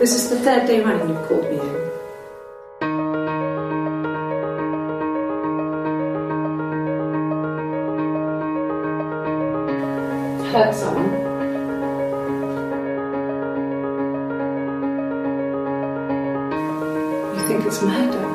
This is the third day running you've called me in. Hurt someone. You think it's murder?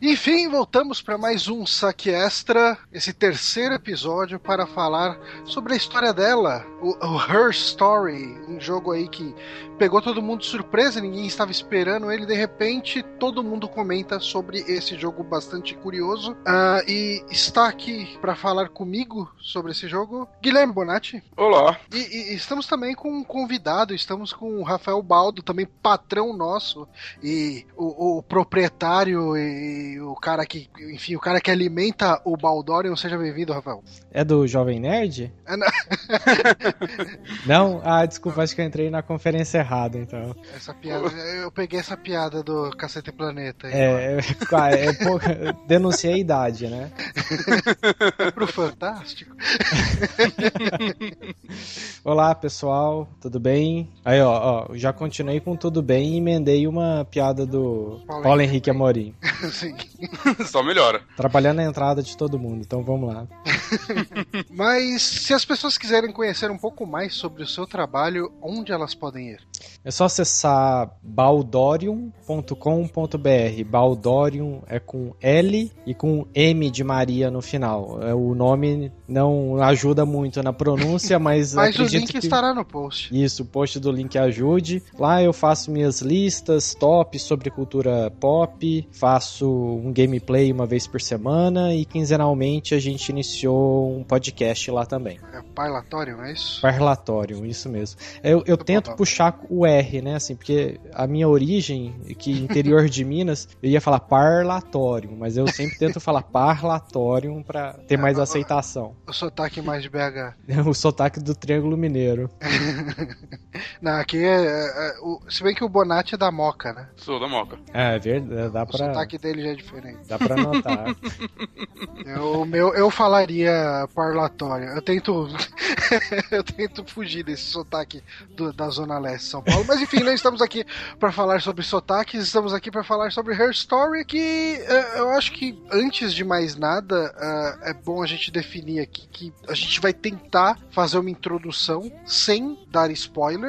Enfim, voltamos para mais um saque extra, esse terceiro episódio para falar sobre a história dela, o, o Her Story, um jogo aí que pegou todo mundo de surpresa, ninguém estava esperando ele, de repente todo mundo comenta sobre esse jogo bastante curioso. Ah, e está aqui para falar comigo sobre esse jogo, Guilherme Bonatti. Olá. E, e estamos também com um convidado, estamos com o Rafael Baldo, também patrão nosso, e o, o proprietário e o cara que, enfim, o cara que alimenta o Baldorion. Seja bem-vindo, Rafael. É do Jovem Nerd? Ah, não. Não? Ah, desculpa, acho que eu entrei na conferência errada, então. Essa piada, eu peguei essa piada do Cacete Planeta. aí, É, é, é denunciei a idade, né? Pro Fantástico. Olá, pessoal, tudo bem? Aí, ó, ó, já continuei com tudo bem e emendei uma piada do Paulo Paulo Henrique Henrique Amorim. Sim. Só melhora. Trabalhando na entrada de todo mundo, então vamos lá. Mas se as pessoas quiserem conhecer um pouco mais sobre o seu trabalho, onde elas podem ir? É só acessar baldorium.com.br. Baldorium é com L e com M de Maria no final. É, O nome não ajuda muito na pronúncia, mas, Mas o link que... estará no post. Isso, o post do link ajude. Lá eu faço minhas listas top sobre cultura pop, faço um gameplay uma vez por semana e quinzenalmente a gente iniciou um podcast lá também. É parlatório, não é isso? Parlatório, isso mesmo. Eu, eu tento puxar o R, né? Assim, porque a minha origem, que interior de Minas, eu ia falar parlatório, mas eu sempre tento falar parlatório pra ter mais aceitação. O sotaque mais de BH. O sotaque do Triângulo Mineiro. Não, aqui é, é- é- o- se bem que o Bonatti é da Moca, né? Sou da Moca. É, verdade, dá O pra, sotaque dele já é diferente. dá pra notar. Eu, o meu, eu falaria parlatório. Eu tento. eu tento fugir desse sotaque do- da Zona Leste de São Paulo. Mas enfim, não estamos aqui para falar sobre sotaques, estamos aqui para falar sobre Her Story. Que eh, eu acho que antes de mais nada eh, é bom a gente definir aqui que a gente vai tentar fazer uma introdução sem dar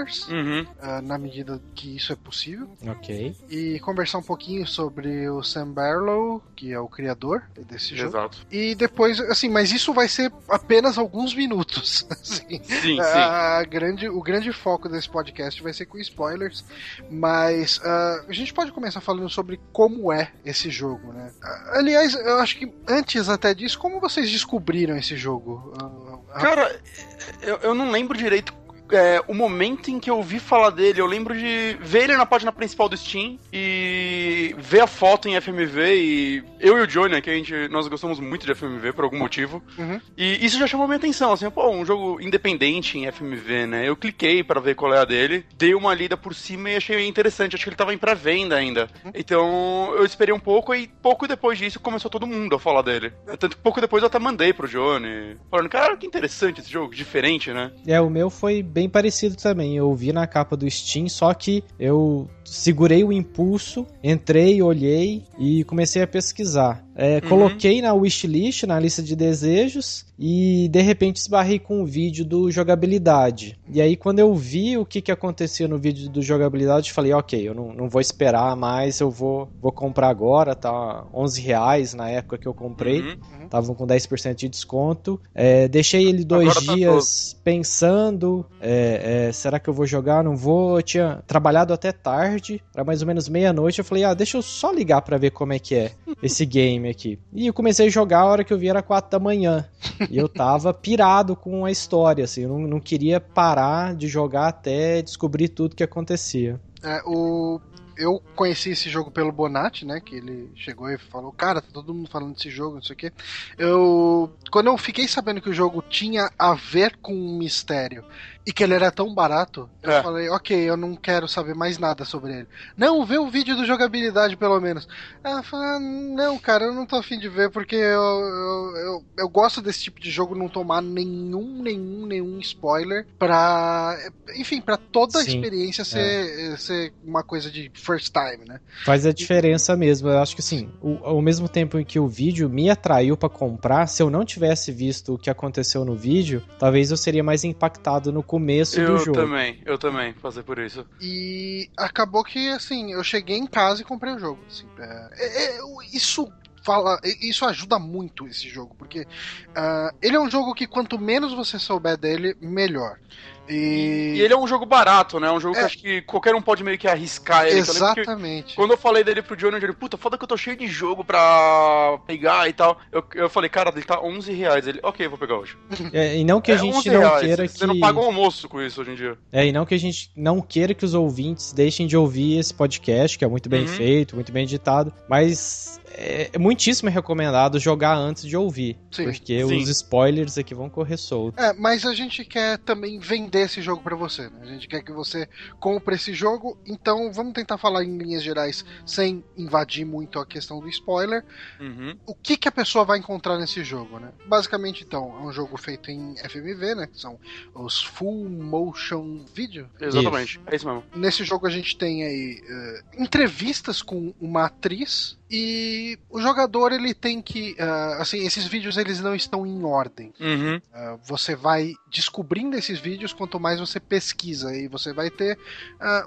spoilers. Uhum. eh, na medida que isso é possível, ok. e conversar um pouquinho sobre o Sam Barlow, que é o criador desse jogo. Exato. E depois, assim, mas isso vai ser apenas alguns minutos. assim. Sim, sim. A grande, o grande foco desse podcast vai ser com spoilers, mas ah, a gente pode começar falando sobre como é esse jogo, né? Ah, Aliás, eu acho que antes até disso, como vocês descobriram esse jogo? Ah, ah, Cara, eu, eu não lembro direito é, o momento em que eu ouvi falar dele. Eu lembro de ver ele na página principal do Steam e ver a foto em FMV e eu e o Johnny, né, que a gente, nós gostamos muito de FMV por algum motivo. Uhum. E isso já chamou minha atenção, assim, pô, um jogo independente em FMV, né? Eu cliquei pra ver qual é a dele, dei uma lida por cima e achei interessante. Acho que ele tava em pré-venda ainda. Então eu esperei um pouco e pouco depois disso começou todo mundo a falar dele. Tanto que pouco depois eu até mandei pro Johnny, falando, cara, que interessante esse jogo, diferente, né? É, o meu foi bem parecido também. Eu vi na capa do Steam, só que eu segurei o impulso, entrei, olhei e comecei a pesquisar. É, Uhum. Coloquei na wishlist, na lista de desejos, e de repente esbarrei com um vídeo do jogabilidade. E aí, quando eu vi o que, que acontecia no vídeo do jogabilidade, eu falei, ok, eu não, não vou esperar mais, eu vou, vou comprar agora, tá 11 reais na época que eu comprei. Uhum. Estavam com 10% de desconto. É, deixei ele dois Agora tá dias pensando: é, é, será que eu vou jogar? Não vou. Eu tinha trabalhado até tarde, era mais ou menos meia-noite. Eu falei: ah, deixa eu só ligar pra ver como é que é esse game aqui. E eu comecei a jogar a hora que eu vi era 4 da manhã. e eu tava pirado com a história, assim, eu não, não queria parar de jogar até descobrir tudo que acontecia. É, o eu conheci esse jogo pelo Bonatti, né? Que ele chegou e falou, cara, tá todo mundo falando desse jogo, não sei o quê. Eu. Quando eu fiquei sabendo que o jogo tinha a ver com um mistério e que ele era tão barato, eu É. falei, ok, eu não quero saber mais nada sobre ele. Não, vê o vídeo do jogabilidade, pelo menos. Eu falei, ah, não, cara, eu não tô afim de ver, porque eu, eu, eu, eu gosto desse tipo de jogo não tomar nenhum, nenhum, nenhum spoiler pra. Enfim, pra toda a Sim, experiência ser, ser uma coisa de first time, né? Faz a diferença mesmo. Eu acho que assim, o- ao mesmo tempo em que o vídeo me atraiu pra comprar, se eu não tivesse visto o que aconteceu no vídeo, talvez eu seria mais impactado no começo do Eu jogo. também, eu também, fazer por isso. E acabou que, assim, eu cheguei em casa e comprei o jogo. assim. É, é, é, isso fala, isso ajuda muito esse jogo, porque ah, ele é um jogo que quanto menos você souber dele, melhor. E, E ele é um jogo barato, né? Um jogo É. que acho que qualquer um pode meio que arriscar ele. então eu exatamente. Quando eu falei dele pro Johnny, ele, puta, foda que eu tô cheio de jogo pra pegar e tal. Eu, eu falei, cara, ele tá 11 reais. Ele, ok, vou pegar hoje. É, e não que a É gente 11 não reais, queira Você que. não paga um almoço com isso hoje em dia. É, e não que a gente não queira que os ouvintes deixem de ouvir esse podcast, que é muito bem Uhum. feito, muito bem editado, mas é muitíssimo recomendado jogar antes de ouvir, Sim. porque Sim. os spoilers aqui vão correr solto. É, mas a gente quer também vender esse jogo pra você, né? A gente quer que você compre esse jogo, então vamos tentar falar em linhas gerais sem invadir muito a questão do spoiler. Uhum. o que, que a pessoa vai encontrar nesse jogo, né? Basicamente, então, é um jogo feito em FMV, né? Que são os Full Motion Video. Exatamente. É isso mesmo. Nesse jogo a gente tem aí eh, entrevistas com uma atriz e o jogador ele tem que, ah, assim, esses vídeos eles não estão em ordem. Uhum. Ah, você vai descobrindo esses vídeos quanto mais você pesquisa e você vai ter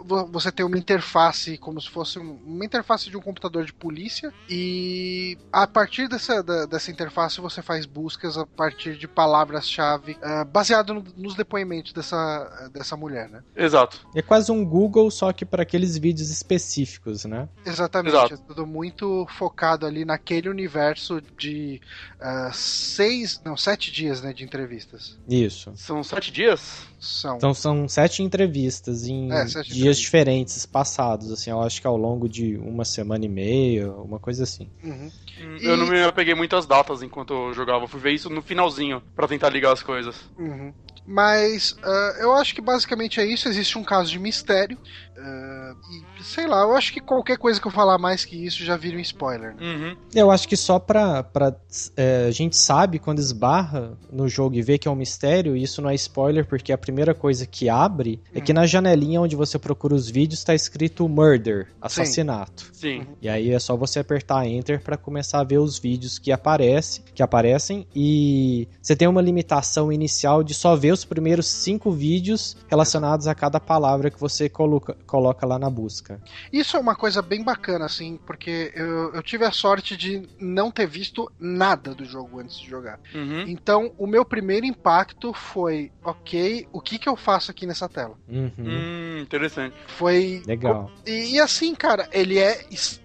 vo- você tem uma interface como se fosse um- uma interface de um computador de polícia e a partir dessa, da- dessa interface você faz buscas a partir de palavras-chave baseado no- nos depoimentos dessa, dessa mulher, né? Exato. É quase um Google, só que para aqueles vídeos específicos, né? Exatamente, Exato. é tudo muito focado ali naquele universo de ah, seis, não, sete dias né, de entrevistas. Isso. São sete dias? São. Então são sete entrevistas em É, sete dias entrevistas. diferentes, espaçados, assim, eu acho que ao longo de uma semana e meia, uma coisa assim. Uhum. Hum, E- Eu não me apeguei muito às datas enquanto eu jogava. Fui ver isso no finalzinho, pra tentar ligar as coisas. Uhum. Mas ah, eu acho que basicamente é isso. Existe um caso de mistério. Ah, e sei lá, eu acho que qualquer coisa que eu falar mais que isso já vira um spoiler. Né? Uhum. Eu acho que só pra. pra é, a gente sabe quando esbarra no jogo e vê que é um mistério, e isso não é spoiler, porque a primeira coisa que abre é que na janelinha onde você procura os vídeos tá escrito murder, assassinato. Sim. E aí é só você apertar enter pra começar a ver os vídeos que aparece, que aparecem e você tem uma limitação inicial de só ver os primeiros cinco vídeos relacionados a cada palavra que você coloca, coloca lá na busca. Isso é uma coisa bem bacana, assim, porque eu, eu tive a sorte de não ter visto nada do jogo antes de jogar. Uhum. Então, o meu primeiro impacto foi: ok, o que, que eu faço aqui nessa tela? Uhum, Hum, interessante. Foi Legal. E, e assim, cara, ele é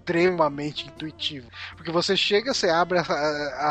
extremamente intuitivo. Porque você chega, você abre a,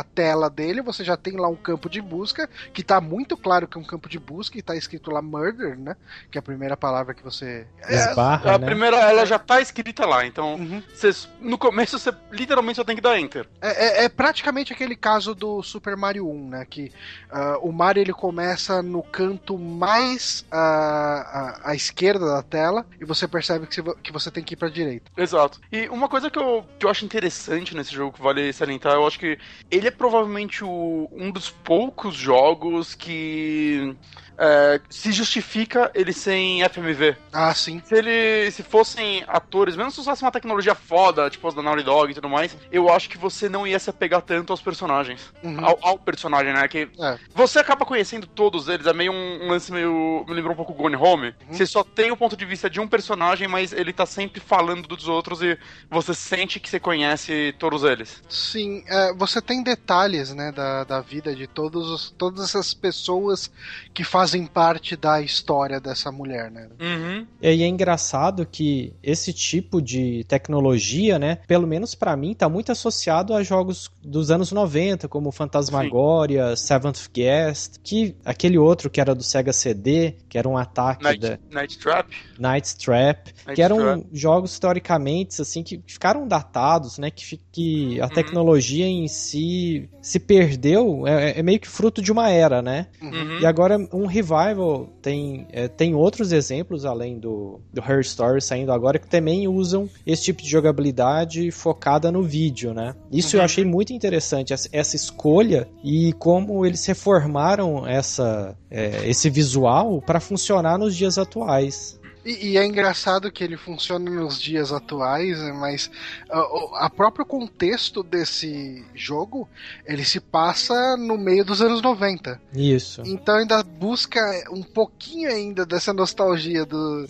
a- tela dele, você já tem lá um campo de busca, que tá muito claro que é um campo de busca, e tá escrito lá murder, né? Que é a primeira palavra que você. É, Esbarra, A né? primeira, ela já tá escrita lá, então Uhum. você- no começo você literalmente só tem que dar enter. É, é- é praticamente aquele caso do Super Mario 1, né? Que ah, o Mario ele começa no canto mais ah, à, à esquerda da tela e você percebe que, você- que você tem que ir pra direita. Exato. E uma coisa que eu, que eu acho interessante nesse jogo que vale salientar, eu acho que ele é provavelmente o- um dos poucos jogos que é, se justifica ele sem FMV. Ah, sim. Se ele. Se fossem atores, mesmo se usasse uma tecnologia foda, tipo as da Naughty Dog e tudo mais, eu acho que você não ia se apegar tanto aos personagens. Uhum. Ao, ao personagem, né? Que É. você acaba conhecendo todos eles, é meio um, um lance meio. Me lembrou um pouco Gone Home. Uhum. Você só tem o ponto de vista de um personagem, mas ele tá sempre falando dos outros e você sente que você conhece todos eles. Sim, é, você tem detalhes, né, da, da vida de todos os, todas essas pessoas que fazem parte da história dessa mulher, né? Uhum. E aí é engraçado que esse tipo de tecnologia, né, pelo menos pra mim, tá muito associado a jogos dos anos 90, como Fantasmagoria, Seventh Guest, que aquele outro que era do Sega CD, que era um ataque Night, da Night Trap. Night Trap, Night que eram Trap. jogos teoricamente assim que ficaram datados, né, que, que Uhum. a tecnologia em si se perdeu, é, é meio que fruto de uma era, né? Uhum. E agora um revival tem, é, tem outros exemplos além do, do Her Story saindo agora que também usam esse tipo de jogabilidade focada no vídeo, né? Isso eu Uhum. achei muito interessante essa, essa escolha e como eles reformaram essa é, esse visual para funcionar nos dias atuais. E, e é engraçado que ele funciona nos dias atuais, né, mas a, o- a próprio contexto desse jogo, ele se passa no meio dos anos 90. Isso, Então ainda busca um pouquinho ainda dessa nostalgia do,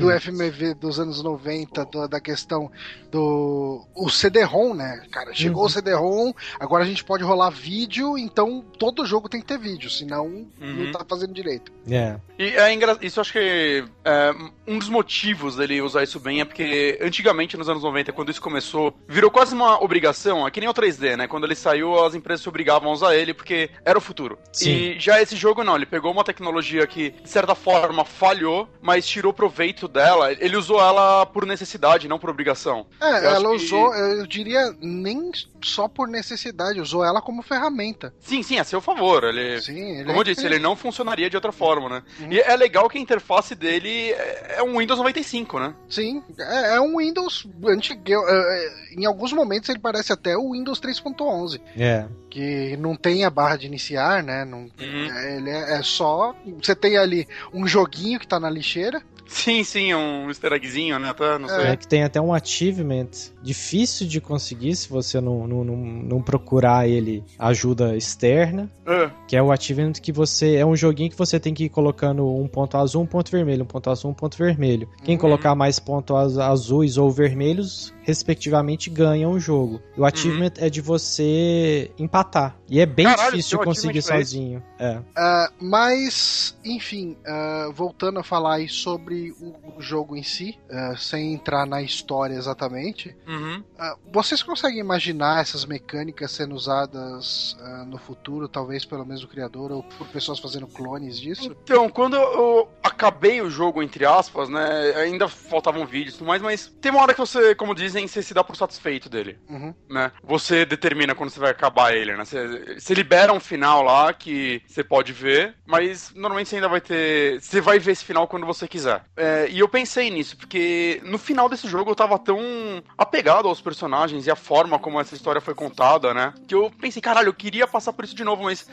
do. FMV dos anos 90, do- da questão do o CD-ROM, né? Cara, chegou Uhum. o CD-ROM, agora a gente pode rolar vídeo, então todo jogo tem que ter vídeo, senão Uhum. não tá fazendo direito. É. E é engra... isso eu acho que é, um dos motivos dele usar isso bem é porque antigamente, nos anos 90, quando isso começou, virou quase uma obrigação. É que nem o 3D, né? Quando ele saiu, as empresas se obrigavam a usar ele porque era o futuro. Sim. E já esse jogo não, ele pegou uma tecnologia que, de certa forma, falhou, mas tirou proveito dela. Ele usou ela por necessidade, não por obrigação. É, Eu ela que- usou, eu diria, nem só por necessidade, usou ela como ferramenta. Sim, sim, a seu favor. Ele. Sim, ele Como é eu disse, ele não funcionaria de outra forma, né? Uhum. E é legal que a interface dele é é um Windows 95, né? Sim, é, é um Windows antigo. é, é, em alguns momentos ele parece até o Windows 3.11, É. que não tem a barra de iniciar, né? Não, Uhum. é, ele é, é só. Você tem ali um joguinho que tá na lixeira. Sim, sim, um easter eggzinho, né? Até, não sei. É que tem até um achievement difícil de conseguir se você não, não, não, não procurar ele ajuda externa. É. Que é o achievement que você. É um joguinho que você tem que ir colocando um ponto azul, um ponto vermelho, um ponto azul, um ponto vermelho. Quem Uhum. colocar mais pontos azuis ou vermelhos, respectivamente, ganha o jogo. O achievement é de você empatar. E é bem Caralho, difícil conseguir sozinho. É. Ah, mas, enfim, ah, voltando a falar aí sobre o, o jogo em si, ah, sem entrar na história exatamente, Uhum. vocês conseguem imaginar essas mecânicas sendo usadas no futuro, talvez pelo mesmo criador ou por pessoas fazendo clones disso? Então, quando eu acabei o jogo, entre aspas, né? Ainda faltavam vídeos e tudo mais, mas tem uma hora que você, como dizem, você se dá por satisfeito dele. Uhum. né? Você determina quando você vai acabar ele, né? Você, você libera um final lá que você pode ver, mas normalmente você ainda vai ter. Você vai ver esse final quando você quiser. É, e eu pensei nisso, porque no final desse jogo eu tava tão apegado aos personagens e a forma como essa história foi contada, né? Que eu pensei, caralho, eu queria passar por isso de novo, mas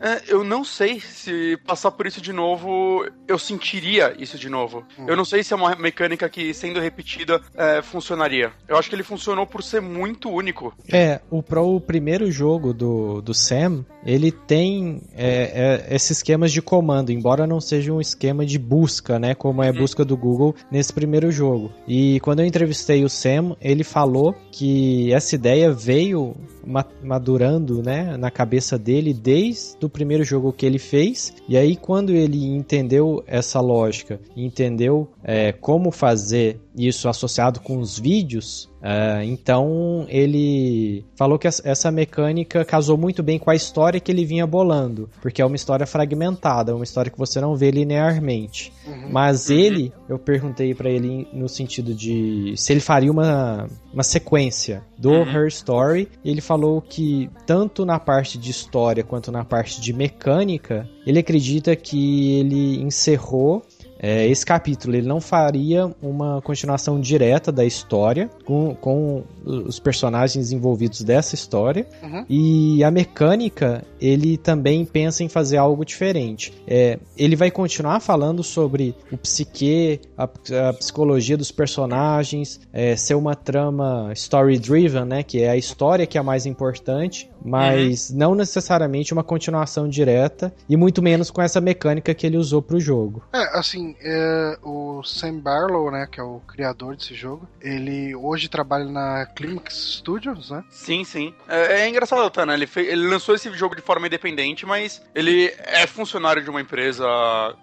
é, eu não sei se passar por isso de novo eu sentiria isso de novo. Eu não sei se é uma mecânica que, sendo repetida, é, funcionaria. Eu acho que ele funcionou por ser muito único. É, o, pro, o primeiro jogo do, do Sam, ele tem é, é, esses esquemas de comando, embora não seja um esquema de busca, né? Como é a busca do Google nesse primeiro jogo. E quando eu entrevistei o Sam, ele falou que essa ideia veio ma- madurando, né, na cabeça dele desde o primeiro jogo que ele fez. E aí, quando ele entendeu essa lógica, entendeu é, como fazer isso associado com os vídeos, é, então ele falou que essa- mecânica casou muito bem com a história que ele vinha bolando, porque é uma história fragmentada, é uma história que você não vê linearmente. Uhum. Mas ele, eu perguntei pra ele no sentido de se ele faria uma, uma sequência do Uhum. Her Story, e ele falou que tanto na parte de história quanto na parte de mecânica, ele acredita que ele encerrou é, esse capítulo. Ele não faria uma continuação direta da história com, com os personagens envolvidos dessa história. Uhum. E a mecânica, ele também pensa em fazer algo diferente. É, ele vai continuar falando sobre o psique, a, a psicologia dos personagens, é, ser uma trama story-driven, né? Que é a história que é a mais importante, mas não necessariamente uma continuação direta, e muito menos com essa mecânica que ele usou pro jogo. É, assim, é, o Sam Barlow, né, que é o criador desse jogo, ele hoje trabalha na Climax Studios, né? Sim, sim. É, é engraçado, né? Ele, fez, ele lançou esse jogo de forma independente, mas ele é funcionário de uma empresa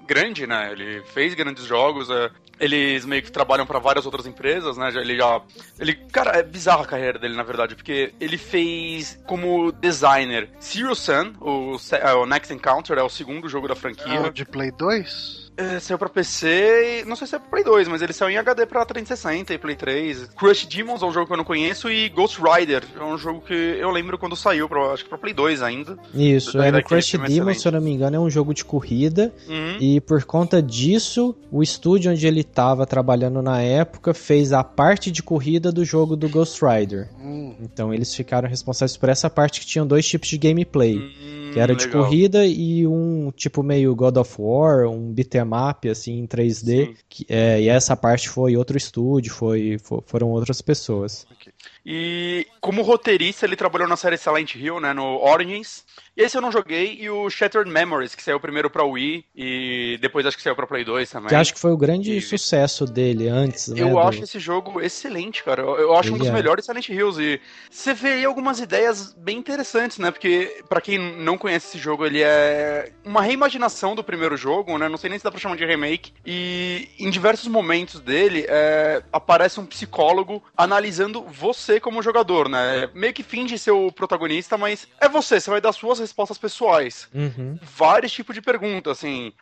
grande, né? Ele fez grandes jogos, é, eles meio que trabalham para várias outras empresas, né? Ele já. Ele, cara, é bizarra a carreira dele, na verdade, porque ele fez como designer Zero Sun, o, é, o Next Encounter, é o segundo jogo da franquia. É o de Play 2? É, saiu pra PC e. Não sei se é pra Play 2, mas ele saiu em HD pra 360 e Play 3. Crush Demons é um jogo que eu não conheço e Ghost Rider é um jogo que eu lembro quando saiu, pra, acho que pra Play 2 ainda. Isso, é, o Crush Demons, se eu não me engano, é um jogo de corrida. Uhum. E por conta disso, o estúdio onde ele tava trabalhando na época fez a parte de corrida do jogo do Ghost Rider. Uhum. Então eles ficaram responsáveis por essa parte que tinham dois tipos de gameplay. Uhum. Que era de corrida e um tipo meio God of War, um beat'em up, assim, em 3D. Que, é, e essa parte foi outro estúdio, foi, for, foram outras pessoas. Okay. E como roteirista, ele trabalhou na série Silent Hill, né, no Origins. Esse eu não joguei, e o Shattered Memories, que saiu primeiro pra Wii e depois acho que saiu pra Play 2 também. Que acho que foi o grande e... sucesso dele antes, né? Eu do... acho esse jogo excelente, cara. Eu, acho Ele um dos é. melhores Silent Hills. E você vê aí algumas ideias bem interessantes, né? Porque, para quem não conhece esse jogo, ele é uma reimaginação do primeiro jogo, né? Não sei nem se dá pra chamar de remake. E em diversos momentos dele, é... aparece um psicólogo analisando você como jogador, né? Meio que finge ser o protagonista, mas é você, você vai dar suas respostas pessoais. Uhum. Vários tipos de perguntas, assim.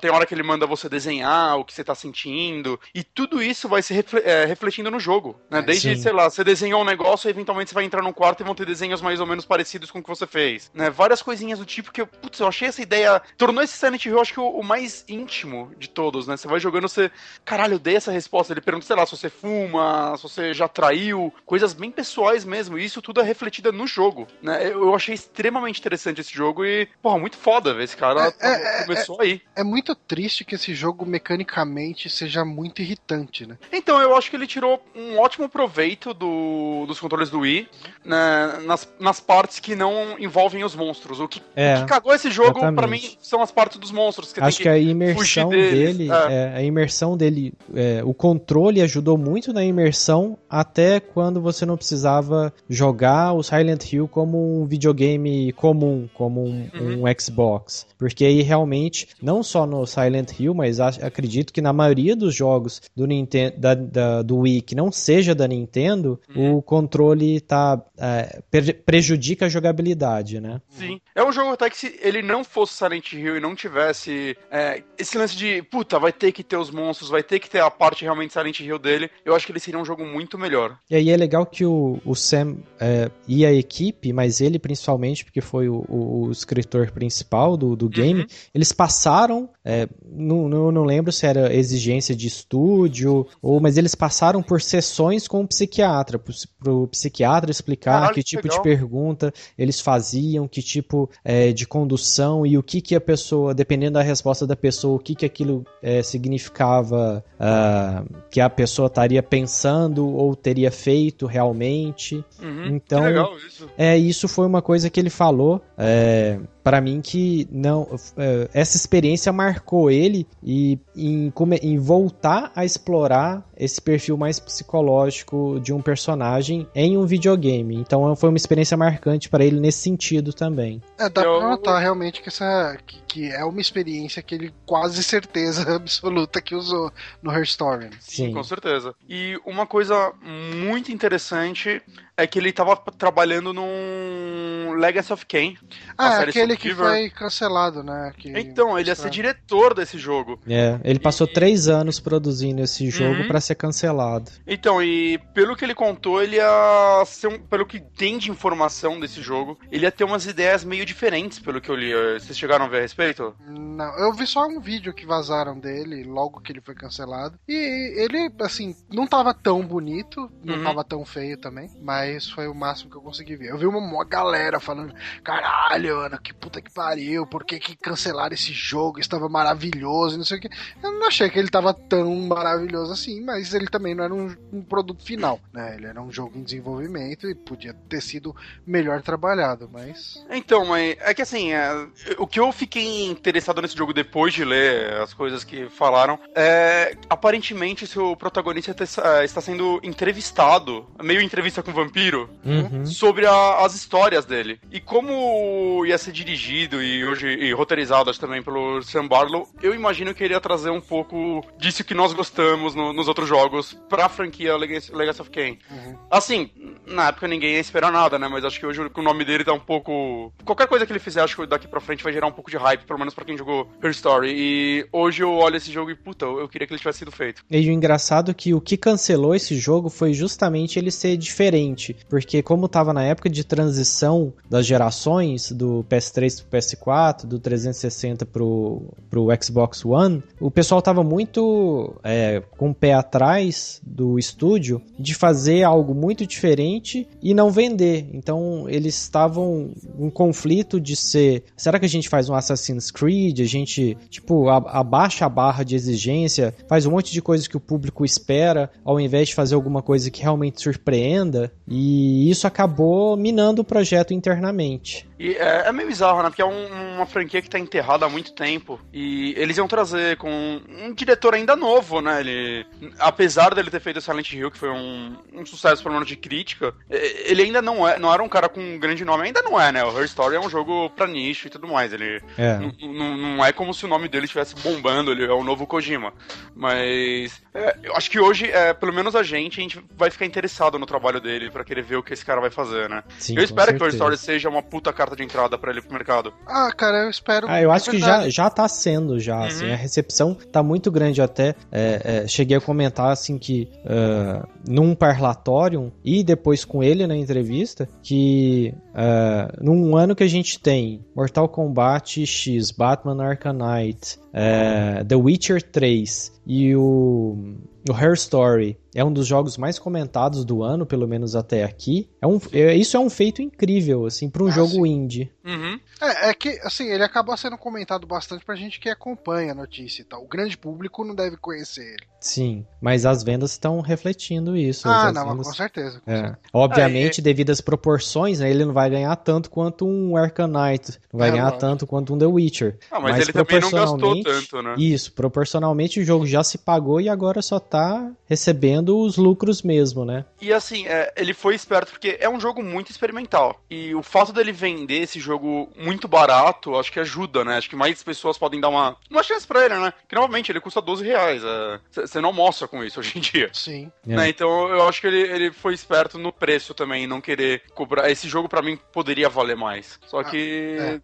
Tem hora que ele manda você desenhar o que você tá sentindo. E tudo isso vai se é, refletindo no jogo. Né? Desde, Sim. sei lá, você desenhou um negócio e eventualmente você vai entrar num quarto e vão ter desenhos mais ou menos parecidos com o que você fez. Né? Várias coisinhas do tipo que eu, putz, eu achei essa ideia. Tornou esse Silent Hill, acho que o, o, mais íntimo de todos, né? Você vai jogando, você. Caralho, eu dei essa resposta. Ele pergunta, sei lá, se você fuma, se você já traiu. Coisas bem pessoais mesmo. E isso tudo é refletido no jogo. Né? Eu achei extremamente interessante interessante esse jogo e, porra, muito foda ver esse cara é, é, começou é, aí. É muito triste que esse jogo mecanicamente seja muito irritante, né? Então, eu acho que ele tirou um ótimo proveito do, dos controles do Wii né, nas, nas partes que não envolvem os monstros. O que, é, o que cagou esse jogo, para mim, são as partes dos monstros. Que acho que, que, a imersão dele, é. é. a imersão dele, é, o controle ajudou muito na imersão até quando você não precisava jogar o Silent Hill como um videogame comum como um, uhum. um, Xbox. Porque aí realmente, não só no Silent Hill, mas acredito que na maioria dos jogos do, Nintendo, da, da, do Wii que não seja da Nintendo, uhum. o controle tá, é, prejudica a jogabilidade, né? Sim. É um jogo até que se ele não fosse Silent Hill e não tivesse é, esse lance de, puta, vai ter que ter os monstros, vai ter que ter a parte realmente Silent Hill dele, eu acho que ele seria um jogo muito melhor. E aí é legal que o, o Sam é, e a equipe, mas ele principalmente, porque foi o, o, o escritor principal do, do game, uhum. eles passaram, é, não, não, não, lembro se era exigência de estúdio, ou mas eles passaram por sessões com o psiquiatra, para o psiquiatra explicar Caralho, que tipo legal. de pergunta eles faziam, que tipo é, de condução e o que que a pessoa, dependendo da resposta da pessoa, o que que aquilo é, significava uh, que a pessoa estaria pensando ou teria feito realmente. Uhum, então, isso. é isso foi uma coisa que ele falou é, para mim que não é, essa experiência marcou ele e em, em, voltar a explorar esse perfil mais psicológico de um personagem em um videogame. Então foi uma experiência marcante para ele nesse sentido também. É, dá Eu... pra notar realmente que, essa, que, que, é uma experiência que ele quase certeza absoluta que usou no Her Story. Sim, Sim, com certeza. E uma coisa muito interessante é que ele estava trabalhando num Legacy of Kain. Ah, aquele que foi cancelado, né? Que... Então, ele ia ser diretor desse jogo. É, ele passou e... três anos produzindo esse jogo uhum. para ser cancelado. Então, e pelo que ele contou, ele ia ser um, pelo que tem de informação desse jogo, ele ia ter umas ideias meio diferentes, pelo que eu li. Vocês chegaram a ver a respeito? Não, eu vi só um vídeo que vazaram dele logo que ele foi cancelado. E ele, assim, não tava tão bonito, não uhum. tava tão feio também, mas mas foi o máximo que eu consegui ver. Eu vi uma, uma galera falando, caralho, Ana, que puta que pariu, por que, que cancelaram esse jogo? Estava maravilhoso, não sei o que. Eu não achei que ele estava tão maravilhoso assim, mas ele também não era um, um, produto final, né? Ele era um jogo em desenvolvimento e podia ter sido melhor trabalhado, mas. Então, mas é que assim, é, o que eu fiquei interessado nesse jogo depois de ler as coisas que falaram é aparentemente seu protagonista está sendo entrevistado, meio entrevista com o vampiro, uhum. sobre a, as histórias dele. E como ia ser dirigido e hoje e roteirizado também pelo Sam Barlow, eu imagino que ele ia trazer um pouco disso que nós gostamos no, nos outros jogos pra franquia Legacy, Legacy of Kain. Uhum. Assim, na época ninguém ia esperar nada, né? Mas acho que hoje o nome dele tá um pouco. Qualquer coisa que ele fizer, acho que daqui pra frente vai gerar um pouco de hype, pelo menos pra quem jogou Her Story. E hoje eu olho esse jogo e, puta, eu queria que ele tivesse sido feito. E o engraçado é que o que cancelou esse jogo foi justamente ele ser diferente. Porque como tava na época de transição das gerações, do PS3 pro PS4, do 360 pro, pro Xbox One, o pessoal tava muito é, com o pé atrás do estúdio de fazer algo muito diferente e não vender. Então eles estavam em conflito de ser, será que a gente faz um Assassin's Creed? A gente, tipo, abaixa a barra de exigência, faz um monte de coisas que o público espera, ao invés de fazer alguma coisa que realmente surpreenda. E isso acabou minando o projeto internamente. E é, é meio bizarro, né? Porque é um, uma franquia que tá enterrada há muito tempo. E eles iam trazer com um diretor ainda novo, né? Ele, apesar dele ter feito Silent Hill, que foi um, um sucesso pelo menos de crítica, ele ainda não é, não era um cara com um grande nome, ainda não é, né? O Her Story é um jogo pra nicho e tudo mais. Ele é. não é como se o nome dele estivesse bombando, ele é o novo Kojima. Mas é, eu acho que hoje, é, pelo menos a gente, a gente vai ficar interessado no trabalho dele para querer ver o que esse cara vai fazer, né? Sim, eu espero que o Her Story seja uma puta carta de entrada para ele pro mercado. Ah, cara, eu espero. Ah, eu acho que já, já tá sendo, já. Uhum. Assim, a recepção tá muito grande até. É, é, cheguei a comentar, assim, que uh, num parlatório e depois com ele na entrevista, que uh, num ano que a gente tem Mortal Kombat X, Batman Arkham Knight, uh, The Witcher 3 e o, o Her Story é um dos jogos mais comentados do ano, pelo menos até aqui. É um, é, isso é um feito incrível, assim, para um ah, jogo sim. indie. Uhum. É, é, que, assim, ele acabou sendo comentado bastante pra gente que acompanha a notícia e tal. O grande público não deve conhecer ele. Sim, mas as vendas estão refletindo isso. Ah, não, vendas... com certeza. Com é. certeza. Obviamente, ah, devido às proporções, né, ele não vai ganhar tanto quanto um Arcanite, não vai é, ganhar tanto quanto um The Witcher. Ah, mas, mas ele também não gastou tanto, né? Isso, proporcionalmente o jogo já se pagou e agora só tá recebendo os lucros mesmo, né? E assim, é, ele foi esperto porque é um jogo muito experimental. E o fato dele vender esse jogo muito barato, acho que ajuda, né? Acho que mais pessoas podem dar uma, uma chance pra ele, né? Que novamente ele custa 12 reais. É, você não mostra com isso hoje em dia. Sim. É. Né? Então eu acho que ele, ele foi esperto no preço também, não querer cobrar. Esse jogo para mim poderia valer mais. Só ah, que ah,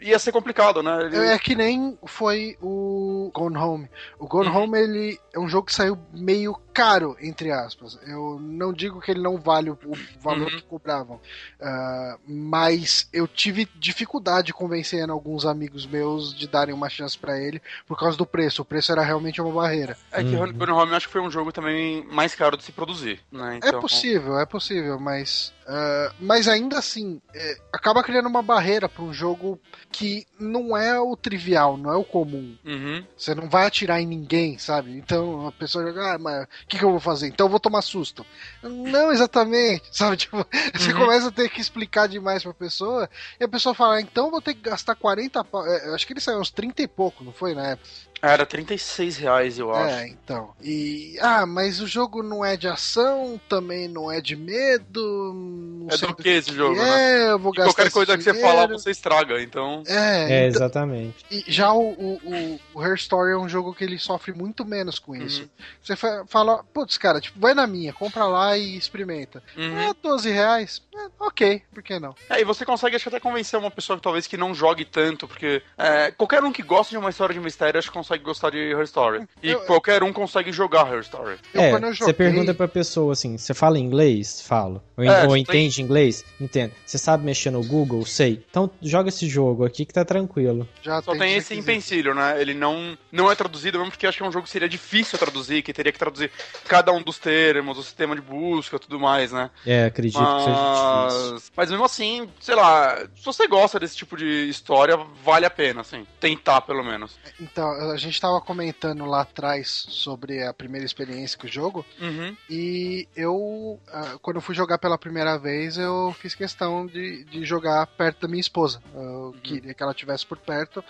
é. ia ser complicado, né? Ele... É que nem foi o Gone Home. O Gone uhum. Home ele é um jogo que saiu meio caro, entre aspas. Eu não digo que ele não vale o, valor uhum. que cobravam, uh, mas eu tive dificuldade convencendo alguns amigos meus de darem uma chance para ele por causa do preço. O preço era realmente uma barreira. É que uhum. Gone Home acho que foi um jogo também mais caro de se produzir. Né? É então... É possível, é possível, mas Uh, mas ainda assim, é, acaba criando uma barreira para um jogo que não é o trivial, não é o comum. Uhum. Você não vai atirar em ninguém, sabe? Então a pessoa joga, ah, mas o que, que, eu vou fazer? Então eu vou tomar susto. Não exatamente, sabe? Tipo, você uhum. começa a ter que explicar demais pra pessoa e a pessoa fala, ah, então eu vou ter que gastar 40 pau. É, acho que ele saiu uns 30 e pouco, não foi na época? Era 36 reais, eu acho. É, então. E. Ah, mas o jogo não é de ação, também não é de medo. é do que esse jogo, é, né? eu vou gastar qualquer coisa que você falar, você estraga, então. É, é então... exatamente. E já o, o, o, Her Story é um jogo que ele sofre muito menos com isso. Uhum. Você fala, putz, cara, tipo, vai na minha, compra lá e experimenta. Uhum. É 12 reais. É, ok, por que não? É, e você consegue acho, até convencer uma pessoa que talvez que não jogue tanto, porque é, qualquer um que gosta de uma história de mistério, acho que consegue gostar de Her Story. E Eu- qualquer um consegue jogar Her Story. Eu, é, eu você joguei, pergunta pra pessoa assim, você fala inglês? Falo. Ou, É, ou entende inglês? Entendo. Você sabe mexer no Google? Sei. Então joga esse jogo aqui que tá tranquilo. já Só tem os esse empecilho, né? Ele não, não é traduzido mesmo porque acho que é um jogo que seria difícil traduzir, que teria que traduzir cada um dos termos, o sistema de busca e tudo mais, né? É, acredito que seja difícil. Mas, mas mesmo assim, sei lá, se você gosta desse tipo de história, vale a pena, assim. Tentar, pelo menos. Então, gente tava comentando lá atrás sobre a primeira experiência com o jogo, Uhum. e eu, ah, quando eu fui jogar pela primeira vez, eu fiz questão de, de jogar perto da minha esposa. Eu queria que ela estivesse por perto,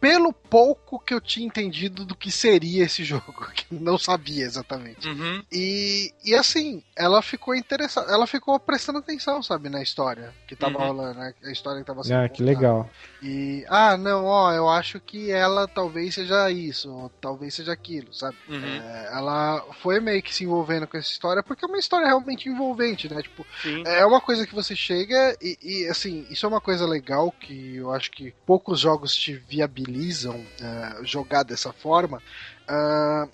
pelo pouco que eu tinha entendido do que seria esse jogo, que eu não sabia exatamente. Uhum. E, e assim, ela ficou interessada, ela ficou prestando atenção, sabe, na história que tava Uhum. rolando, né? A história que tava sendo Ah, que contada. legal. E, ah, não, ó, eu acho que ela talvez seja isso, ou talvez seja aquilo, sabe? Uhum. É, ela foi meio que se envolvendo com essa história, porque é uma história realmente envolvente, né? Tipo, Sim. é uma coisa que você chega e, e, assim, isso é uma coisa legal que eu acho que poucos jogos te viabilizam é, jogar dessa forma. É,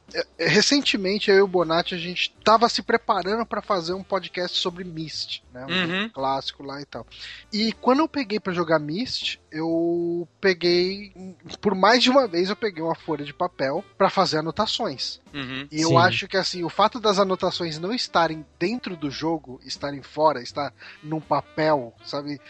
recentemente eu e o Bonatti a gente tava se preparando para fazer um podcast sobre Myst, né? Um Uhum. clássico lá e tal. E quando eu peguei para jogar Myst, eu peguei por mais de uma vez eu peguei uma folha de papel para fazer anotações. Uhum. E eu Sim. acho que assim, o fato das anotações não estarem dentro do jogo, estarem fora, estar num papel, sabe,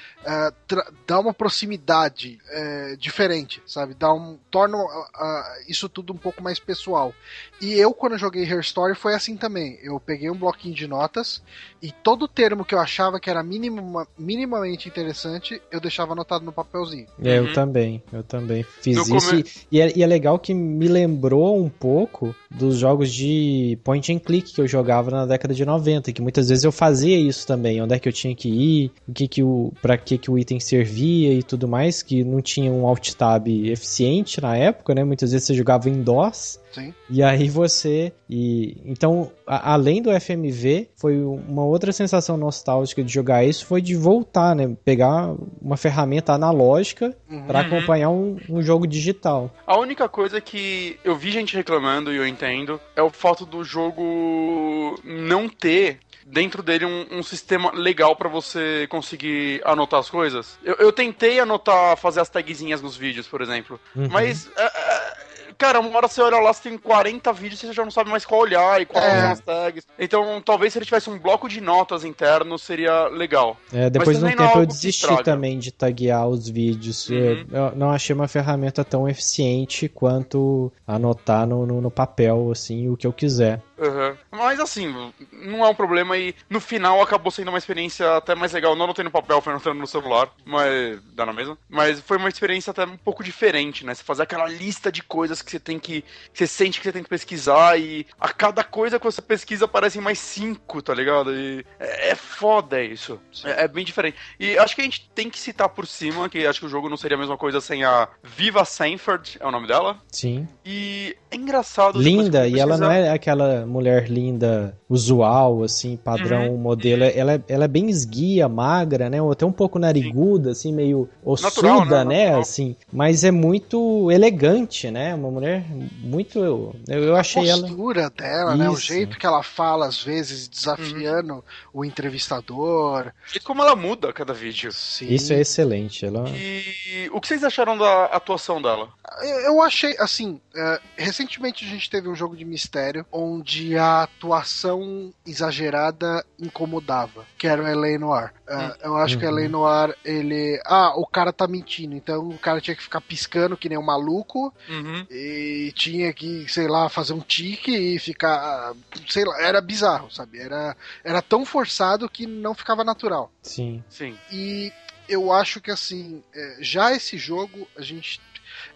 tra- dá uma proximidade é, diferente, sabe, dá um torna ah, isso tudo um pouco mais pessoal. E eu quando eu joguei Her Story foi assim também. Eu peguei um bloquinho de notas e todo termo que eu achava que era minima, minimamente interessante, eu deixava anotado no papelzinho. É, Uhum. eu também, eu também fiz No isso. come- E, e é, e é legal que me lembrou um pouco dos jogos de point and click que eu jogava na década de 90, que muitas vezes eu fazia isso também, onde é que eu tinha que ir, o que que o, pra que que o item servia e tudo mais, que não tinha um alt tab eficiente na época, né? Muitas vezes você jogava em DOS, Sim. e aí você. E, então, a- além do FMV, foi uma outra sensação nostálgica de jogar isso, foi de voltar, né? Pegar uma ferramenta analógica Uhum. Pra acompanhar um, um jogo digital. A única coisa que eu vi gente reclamando e eu entendo é o fato do jogo não ter dentro dele um, um sistema legal pra você conseguir anotar as coisas. Eu, eu tentei anotar, fazer as tagzinhas nos vídeos, por exemplo, Uhum. mas. é, é, Cara, uma hora você olha lá, você tem 40 vídeos e você já não sabe mais qual olhar e quais É. são as tags. Então, talvez se ele tivesse um bloco de notas interno, seria legal. É, depois de um é tempo eu desisti também de taguear os vídeos. Uhum. Eu, eu não achei uma ferramenta tão eficiente quanto anotar no, no, no papel, assim, o que eu quiser. Uhum. Mas assim, não é um problema e no final acabou sendo uma experiência até mais legal. Não anotei no papel, foi anotando no celular, mas dá na mesma. Mas foi uma experiência até um pouco diferente, né? Você fazer aquela lista de coisas que você tem que. que você sente que você tem que pesquisar e a cada coisa que você pesquisa aparecem mais cinco, tá ligado? E é, é foda isso. É, é bem diferente. E acho que a gente tem que citar por cima, que acho que o jogo não seria a mesma coisa sem a Viva Sanford, é o nome dela. Sim. E é engraçado. Linda, e ela não é aquela mulher linda usual, assim, padrão Uhum. modelo. Ela, é- ela é bem esguia, magra, né? Ou até um pouco nariguda, assim, meio ossuda, Natural, né? né? Assim, mas é muito elegante, né? Uma mulher muito. Eu, eu achei a ela. postura dela, né? O Isso. jeito que ela fala, às vezes, desafiando o entrevistador. E como ela muda a cada vídeo. Sim. Isso é excelente. Ela... E o que vocês acharam da atuação dela? Eu eu achei, assim, é, recentemente a gente teve um jogo de mistério onde a atuação exagerada incomodava, que era o L.A. Noir. É, eu acho que o Uhum. L.A. Noir, ele... Ah, o cara tá mentindo, então o cara tinha que ficar piscando que nem um maluco Uhum. e tinha que, sei lá, fazer um tique e ficar, sei lá, era bizarro, sabe? Era, era tão forçado que não ficava natural. Sim. Sim. E eu acho que assim, é, já esse jogo a gente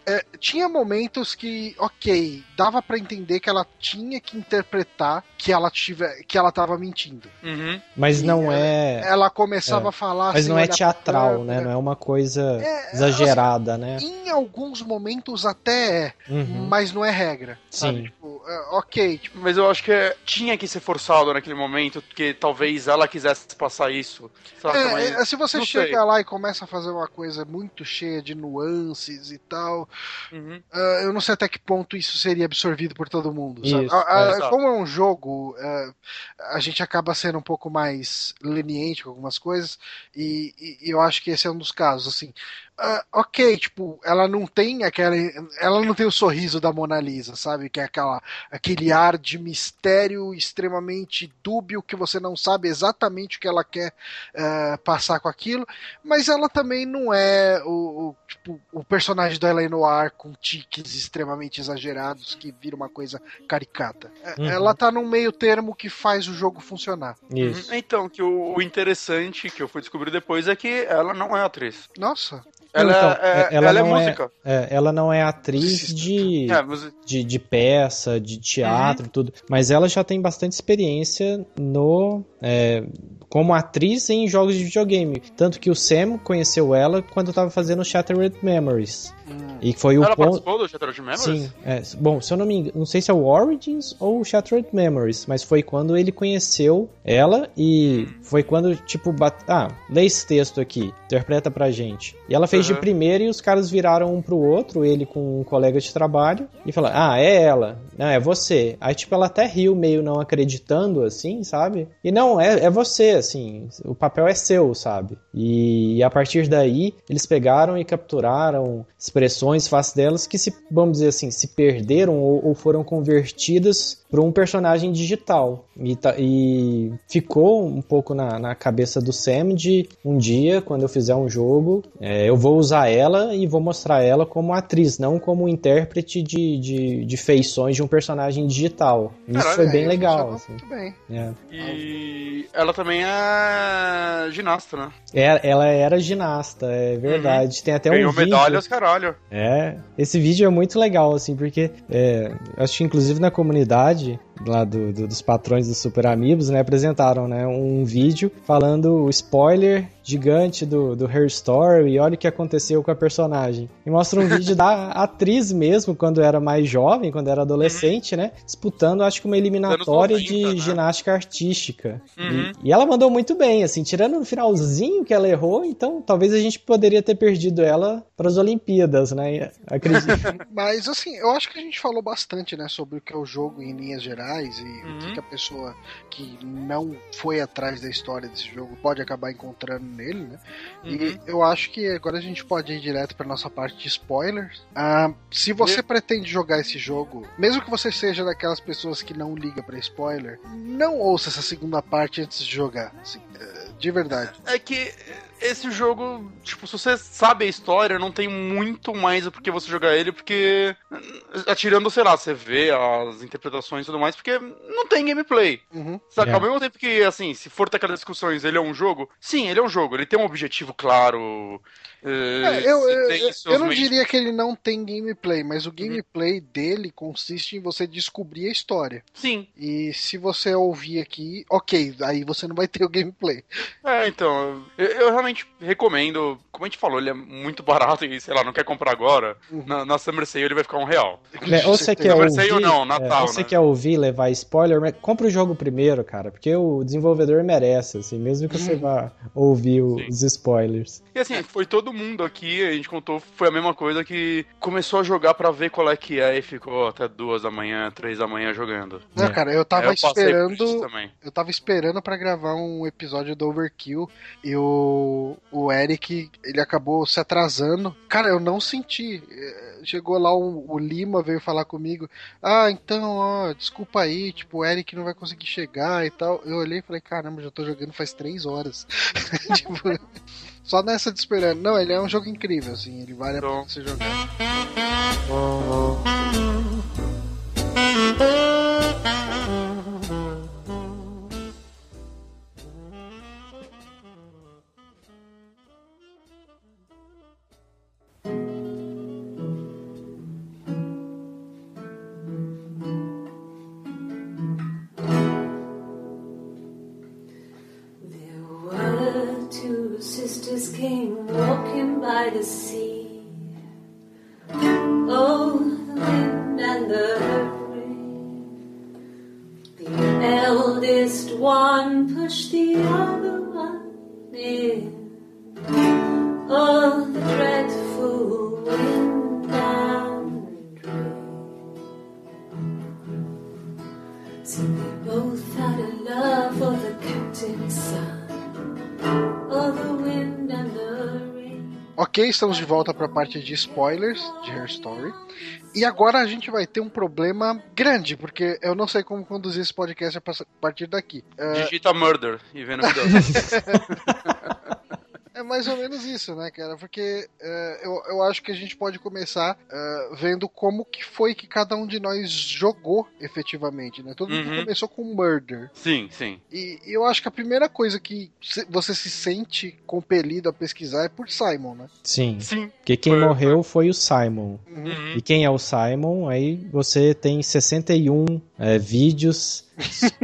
é, tinha momentos que, ok, dava pra entender que ela tinha que interpretar que ela tiver, que ela tava mentindo. Uhum. Mas E não é. Ela começava É. a falar Mas sem não é teatral, né? câmera. Não é uma coisa É, exagerada, né? Em alguns momentos até é, Uhum. mas não é regra. Sim. Sabe? Tipo, é, ok, tipo, Mas eu acho que é- tinha que ser forçado naquele momento, porque talvez ela quisesse passar isso. Saca? É, Mas é, se você chega sei. lá e começa a fazer uma coisa muito cheia de nuances e tal, Uhum. ah, eu não sei até que ponto isso seria absorvido por todo mundo. sabe? Isso, A- a- é, como é um jogo, ah, a gente acaba sendo um pouco mais leniente com algumas coisas, e, e- e eu acho que esse é um dos casos. Assim, Ah, ok, tipo, ela não tem aquela. Ela não tem o sorriso da Mona Lisa, sabe? Que é aquela, aquele ar de mistério extremamente dúbio que você não sabe exatamente o que ela quer eh, passar com aquilo, mas ela também não é o, o, tipo, o personagem da Ellen Noir com tiques extremamente exagerados que vira uma coisa caricata. Eh, Uhum. Ela tá num meio termo que faz o jogo funcionar. Isso. Uhum. Então, que o, o interessante que eu fui descobrir depois é que ela não é atriz. Nossa, Ela, Então, é, é- ela ela é não é- música. É, ela não é atriz de, É, de, de peça, de teatro e tudo, mas ela já tem bastante experiência no é, como atriz em jogos de videogame. Tanto que o Sam conheceu ela quando estava fazendo Shattered Memories. Hum. E foi o ela ponto. participou do Shattered Memories? Sim, é, bom, se eu não me engano, não sei se é o Origins ou o Shattered Memories, mas foi quando ele conheceu ela e foi quando, tipo, bat... ah, lê esse texto aqui, interpreta pra gente. E ela fez de Uhum. primeira e os caras viraram um pro outro, ele com um colega de trabalho, e falaram, ah, é ela, não, é você. Aí, tipo, ela até riu meio não acreditando, assim, sabe? E não, é, é você, assim, o papel é seu, sabe? E, a partir daí, eles pegaram e capturaram expressões, face delas, que se, vamos dizer assim, se perderam ou, ou foram convertidas para um personagem digital. E, tá- e ficou um pouco na, na cabeça do Sam de um dia, quando eu fizer um jogo, é, eu vou usar ela e vou mostrar ela como atriz, não como intérprete de, de, de feições de um personagem digital. Isso Caralho, foi É, bem legal. assim. Muito bem. É. E ela também é ginasta, né? É, Ela era ginasta, é verdade. Tem até um Ganhou vídeo. medalhas, caralho. É, esse vídeo é muito legal, assim, porque é, acho que inclusive na comunidade lá do, do- dos patrões dos Super Amigos, né, apresentaram, né, um vídeo falando o spoiler gigante do, do Her Story e olha o que aconteceu com a personagem. E mostra um vídeo da atriz mesmo, quando era mais jovem, quando era adolescente, né, disputando, acho que uma eliminatória 90, de né? ginástica artística. Uhum. E, e ela mandou muito bem, assim, tirando no finalzinho que ela errou, então talvez a gente poderia ter perdido ela para as Olimpíadas, né? Acredito. Mas assim, eu acho que a gente falou bastante, né, sobre o que é o jogo em linhas gerais e o Uhum. que, que a pessoa que não foi atrás da história desse jogo pode acabar encontrando nele, né? Uhum. E eu acho que agora a gente pode ir direto para nossa parte de spoilers. Ah, se você pretende jogar esse jogo, mesmo que você seja daquelas pessoas que não liga para spoiler, não ouça essa segunda parte antes de jogar. assim, eh, de verdade. É que esse jogo, tipo, se você sabe a história, não tem muito mais o porquê você jogar ele, porque. Atirando, sei lá, você vê as interpretações e tudo mais, porque não tem gameplay. Uhum. Saca? É. Ao mesmo tempo que, assim, se for daquelas discussões, ele é um jogo? Sim, ele é um jogo. Ele tem um objetivo claro. eh, É, eu, eu, tem eu- não meios- diria que ele não tem gameplay, mas Uhum. o gameplay dele consiste em você descobrir a história. Sim. E se você ouvir aqui, ok, aí você não vai ter o gameplay. É, então, eu, eu realmente recomendo. Como a gente falou, ele é muito barato e, sei lá, não quer comprar agora. Uhum. Na, na Summer Sale ele vai ficar um real. É, ou você quer Summer ouvir, não, Natal, é, ou você né? quer ouvir, levar spoiler, mas compra o jogo primeiro, cara, porque o desenvolvedor merece, assim, mesmo que você vá ouvir o- os spoilers. E assim, foi todo mundo aqui, a gente contou, foi a mesma coisa que começou a jogar pra ver qual é que é e ficou até duas da manhã, três da manhã jogando. Não, É. cara, eu tava eu esperando. Eu tava esperando pra gravar um episódio do Overkill e o, o Eric, ele acabou se atrasando. Cara, eu não senti. Chegou lá o, o Lima, veio falar comigo. Ah, então, ó, desculpa aí, tipo, o Eric não vai conseguir chegar e tal. Eu olhei e falei, caramba, já tô jogando faz três horas. tipo, só nessa de esperando. Não, ele é um jogo incrível, assim, ele vale a pena você jogar. There the sea. Oh, the wind and the rain. The eldest one pushed the other one in. Oh, the dreadful. Ok, estamos de volta para a parte de spoilers de Her Story. E agora a gente vai ter um problema grande, porque eu não sei como conduzir esse podcast a partir daqui. É, Digita murder e vê no que dá. é mais ou menos isso, né, cara? Porque é, eu, eu acho que a gente pode começar é, vendo como que foi que cada um de nós jogou efetivamente, né? Todo mundo Uhum. começou com Murder. Sim, sim. E eu acho que a primeira coisa que você se sente compelido a pesquisar é por Simon, né? Sim. Sim. Porque quem Foi- morreu foi o Simon. Uhum. E quem é o Simon? Aí você tem 61 é, vídeos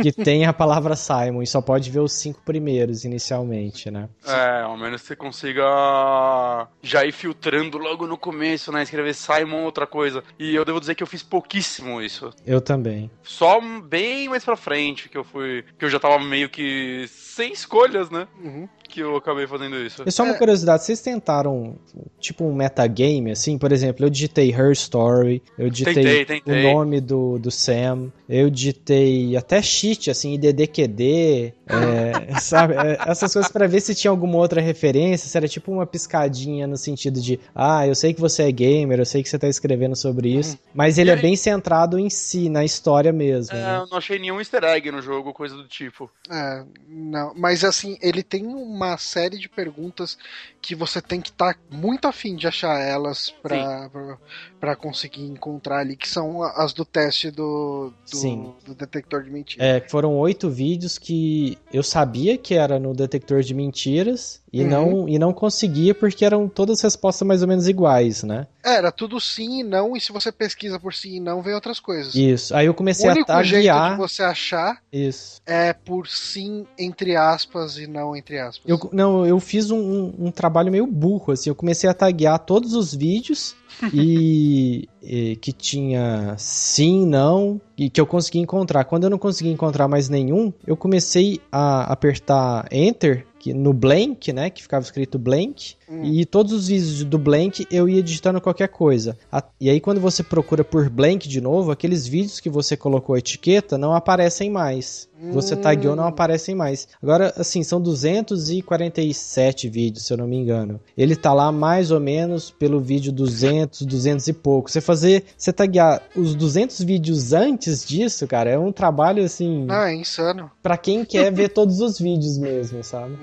que tem a palavra Simon e só pode ver os cinco primeiros inicialmente, né? É, ao menos você consiga já ir filtrando logo no começo, né? Escrever Simon outra coisa. E eu devo dizer que eu fiz pouquíssimo isso. Eu também. Só bem mais pra frente que eu fui. Que eu já tava meio que sem escolhas, né? Uhum. Que eu acabei fazendo isso. E só uma É. curiosidade, vocês tentaram tipo um metagame, assim? Por exemplo, eu digitei Her Story, eu digitei Tentei, tentei. o nome do, do Sam, eu digitei até cheat, assim, IDDQD, é, sabe? É, essas coisas pra ver se tinha alguma outra referência, se era tipo uma piscadinha no sentido de, ah, eu sei que você é gamer, eu sei que você tá escrevendo sobre isso, mas ele E é aí- bem centrado em si, na história mesmo, É, né? eu não achei nenhum easter egg no jogo, coisa do tipo. É, não, mas assim, ele tem uma série de perguntas que você tem que estar muito afim de achar elas pra conseguir encontrar ali, que são as do teste do, Sim. do, do detector de mentira. É, foram oito vídeos que eu sabia que era no detector de mentiras e, Uhum. não, e não conseguia porque eram todas respostas mais ou menos iguais, né? É, Era tudo sim e não, e se você pesquisa por sim e não, vem outras coisas. Isso. Aí eu o comecei a único jeito de taguear. você achar Isso. é por sim entre aspas e não entre aspas. Eu, não, eu fiz um, um- um trabalho meio burro, assim. Eu comecei a taguear todos os vídeos e, e que tinha sim, não, e que eu consegui encontrar. Quando eu não consegui encontrar mais nenhum, eu comecei a apertar Enter que, no blank, né? Que ficava escrito blank. Hum. E todos os vídeos do blank eu ia digitando qualquer coisa. E aí, quando você procura por blank de novo, aqueles vídeos que você colocou a etiqueta não aparecem mais. Você Hum. tagueou, não aparecem mais. Agora, assim, são 247 vídeos, se eu não me engano. Ele tá lá mais ou menos pelo vídeo 200, 200 e pouco. Você fazer, você taguear os 200 vídeos antes disso, cara, é um trabalho, assim, Ah, é insano. pra quem quer ver todos os vídeos mesmo, sabe?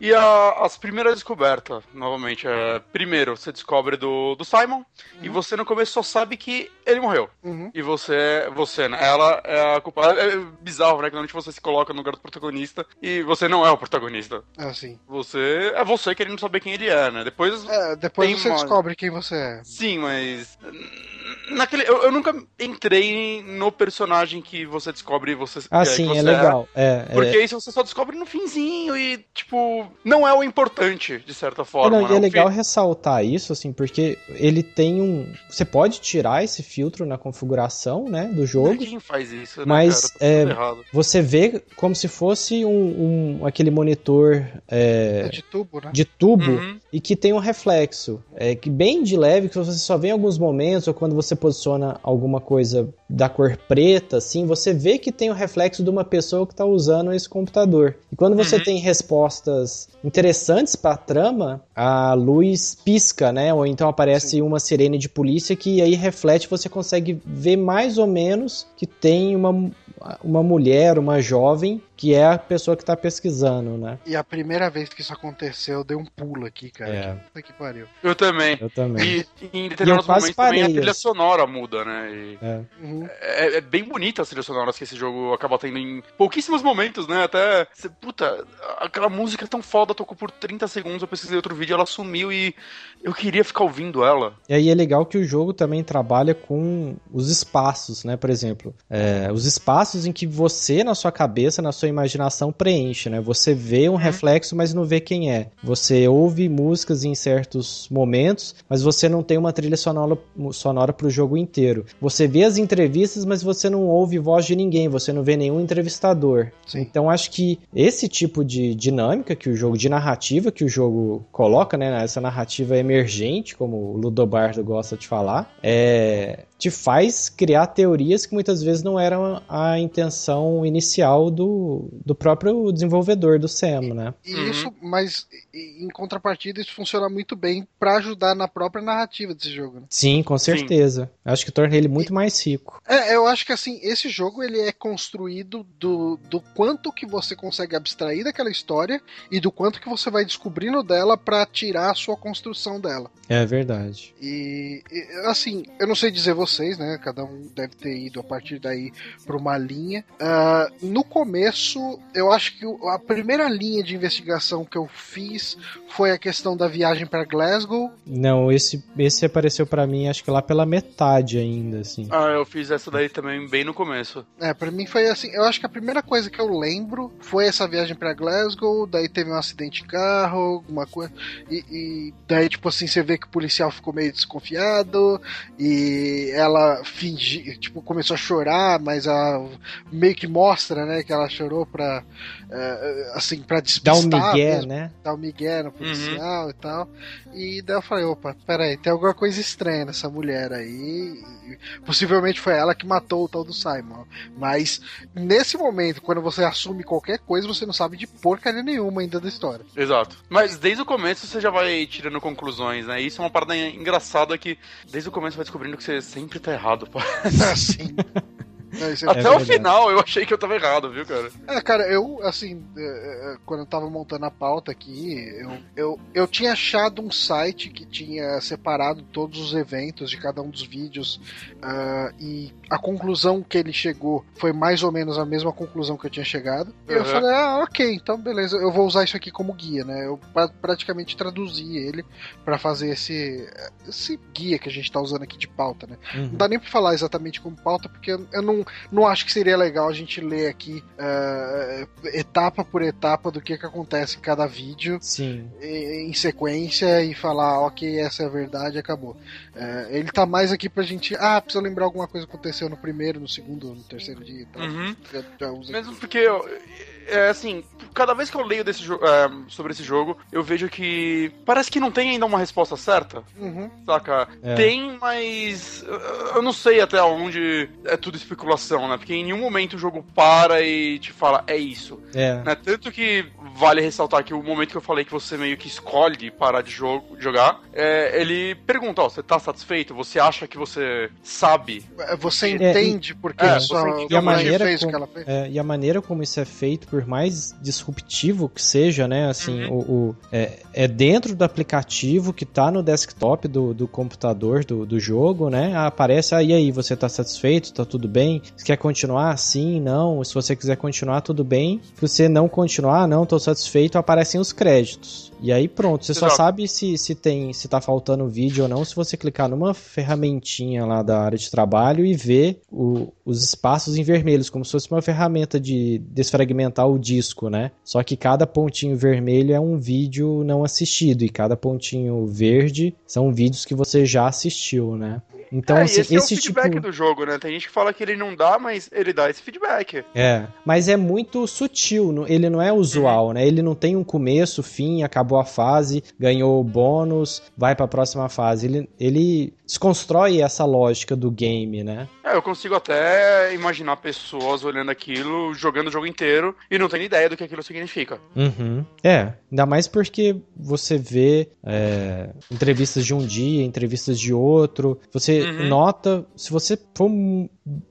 E a- as primeiras descobertas, novamente, é. Primeiro, você descobre do, do Simon, e você no começo só sabe que ele morreu. Uhum. E você, você, né? Ela é a culpada. É bizarro, né? Que normalmente você se coloca no lugar do protagonista e você não é o protagonista. Assim. Você é você querendo saber quem ele é, né? Depois. É, depois você uma- descobre quem você é. Sim, mas. Naquele. Eu, eu nunca entrei no personagem que você descobre você. Ah, é, sim, que é você legal. É, é. Porque isso você só descobre no finzinho e, tipo, não é o importante, de certa forma. Não, e é O legal fi- ressaltar isso, assim, porque ele tem um. Você pode tirar esse filtro na configuração, né, do jogo. Ninguém faz isso, né, Mas, cara? Tá é. Você vê como se fosse um, um- aquele monitor É é, de tubo, né? de tubo Uhum. e que tem um reflexo, é, que bem de leve, que você só vê em alguns momentos, ou quando você posiciona alguma coisa da cor preta, assim, você vê que tem o reflexo de uma pessoa que está usando esse computador. E quando você Uhum. tem respostas interessantes para a trama, a luz pisca, né? Ou então aparece uma sirene de polícia que aí reflete, você consegue ver mais ou menos que tem uma, uma mulher, uma jovem, que é a pessoa que está pesquisando, né? E a primeira vez que isso aconteceu, eu dei um pulo aqui, cara. É. Puta que pariu. Eu também. Eu também. E, e em determinados quase momentos também a parei, trilha assim. sonora muda, né? E É. Uhum. é, é bem bonita as trilhas sonoras que esse jogo acaba tendo em pouquíssimos momentos, né? Até. cê- puta, aquela música é tão foda, tocou por 30 segundos, eu pesquisei outro vídeo, ela sumiu e eu queria ficar ouvindo ela. E aí é legal que o jogo também trabalha com os espaços, né? Por exemplo, é, os espaços em que você, na sua cabeça, na sua sua imaginação preenche, né? Você vê um reflexo, mas não vê quem é. Você ouve músicas em certos momentos, mas você não tem uma trilha sonora, sonora pro jogo inteiro. Você vê as entrevistas, mas você não ouve voz de ninguém, você não vê nenhum entrevistador. Sim. Então acho que esse tipo de dinâmica que o jogo, de narrativa que o jogo coloca, né? Essa narrativa emergente, como o Ludobardo gosta de falar, é, te faz criar teorias que muitas vezes não eram a intenção inicial do, do próprio desenvolvedor do SEM, né? E Uhum. isso, mas e- em contrapartida, isso funciona muito bem pra ajudar na própria narrativa desse jogo. né? Sim, com certeza. Acho que torna ele muito mais rico. É, eu acho que assim, esse jogo ele é construído do, do quanto que você consegue abstrair daquela história e do quanto que você vai descobrindo dela pra tirar a sua construção dela. É verdade. E, e, assim, eu não sei dizer vocês, né? Cada um deve ter ido a partir daí pra uma linha. Ah, no começo, eu acho que a primeira linha de investigação que eu fiz foi a questão da viagem pra Glasgow. Não, esse, esse apareceu pra mim acho que lá pela metade ainda, assim. Ah, eu fiz essa daí também bem no começo. É, pra mim foi assim. Eu acho que a primeira coisa que eu lembro foi essa viagem pra Glasgow. Daí teve um acidente de carro, alguma coisa. E, e daí, tipo assim, você vê que o policial ficou meio desconfiado. E ela fingi, tipo, começou a chorar, mas a, meio que mostra, né, que ela chorou pra. eh, assim, pra despistar. um migué, mesmo, né? Dar um migué no policial e tal. E daí eu falei, opa, peraí, tem alguma coisa estranha nessa mulher aí. E possivelmente foi ela que matou o tal do Simon. Mas nesse momento, quando você assume qualquer coisa, você não sabe de porcaria nenhuma ainda da história. Exato. Mas desde o começo você já vai tirando conclusões, né? Isso é uma parada engraçada que desde o começo você vai descobrindo que você sempre tá errado, pô. Assim. Isso é- Até o final eu achei que eu tava errado, viu, cara? É, cara, eu, assim, é, é, quando eu tava montando a pauta aqui, eu, eu, eu tinha achado um site que tinha separado todos os eventos de cada um dos vídeos ah, e a conclusão que ele chegou foi mais ou menos a mesma conclusão que eu tinha chegado. E eu falei, ah, ok, então beleza, eu vou usar isso aqui como guia, né? Eu pra- praticamente traduzi ele pra fazer esse, esse guia que a gente tá usando aqui de pauta, né? Uhum. Não dá nem pra falar exatamente como pauta, porque eu eu não, não acho que seria legal a gente ler aqui eh, etapa por etapa do que, que acontece em cada vídeo Sim. em em sequência e falar, ok, essa é a verdade, acabou. Eh, ele tá mais aqui pra gente, ah, precisa lembrar alguma coisa que aconteceu no primeiro, no segundo, no terceiro dia e tal. Uhum. Já, já Mesmo porque, eu- é assim, cada vez que eu leio desse é, sobre esse jogo, eu vejo que parece que não tem ainda uma resposta certa, Uhum. saca? É. Tem, mas eu- não sei até onde é tudo especulação, né? Porque em nenhum momento o jogo para e te fala, é isso. É. Né? Tanto que vale ressaltar que o momento que eu falei que você meio que escolhe parar de jogo, jogar, é, ele pergunta, ó, você tá satisfeito? Você acha que você sabe? Eh, Você É, entende porque é, sua você entende E a maneira fez o como- que ela fez? É, e a maneira como isso é feito, por mais disruptivo que seja, né? Assim, Uhum. o, o- é, é dentro do aplicativo que tá no desktop do, do computador do, do jogo, né? Aparece, ah, e aí, você tá satisfeito? Tá tudo bem? Você quer continuar? Sim, não. Se você quiser continuar, tudo bem. Se você não continuar, não, tô satisfeito, aparecem os créditos. E aí pronto, você só Exato. sabe se, se tem se tá faltando vídeo ou não se você clicar numa ferramentinha lá da área de trabalho e ver o- os espaços em vermelhos, como se fosse uma ferramenta de desfragmentar o disco, né? Só que cada pontinho vermelho é um vídeo não assistido e cada pontinho verde são vídeos que você já assistiu, né? Então, é, assim, esse, é o esse feedback tipo. do jogo, né? Tem gente que fala que ele não dá, mas ele dá esse feedback. É, mas é muito sutil, ele não é usual, né? Ele não tem um começo, fim, acabou a fase, ganhou o bônus, vai pra próxima fase. Ele, ele desconstrói essa lógica do game, né? É, eu consigo até imaginar pessoas olhando aquilo, jogando o jogo inteiro e não tendo ideia do que aquilo significa. Uhum. É, ainda mais porque você vê é, entrevistas de um dia, entrevistas de outro. Você Uhum. nota, se você for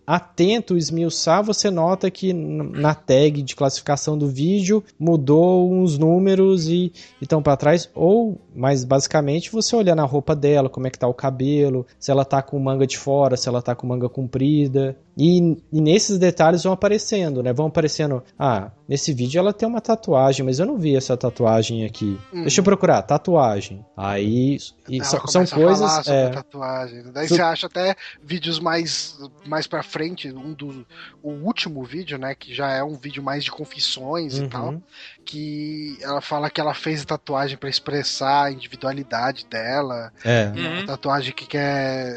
atento, esmiuçar, você nota que na tag de classificação do vídeo mudou uns números e estão para trás. Ou, mais basicamente, você olhar na roupa dela, como é que tá o cabelo, se ela tá com manga de fora, se ela tá com manga comprida. E, e nesses detalhes vão aparecendo, né? Vão aparecendo. Ah, nesse vídeo ela tem uma tatuagem, mas eu não vi essa tatuagem aqui. Uhum. Deixa eu procurar, tatuagem. Aí. e Ela são, coisas. sobre é, tatuagem. Daí Su- você acha até vídeos mais, mais pra frente, um do, o último vídeo, né? Que já é um vídeo mais de confissões e uhum. tal. Que ela fala que ela fez a tatuagem pra expressar a individualidade dela. É. Uhum. Uma tatuagem que quer,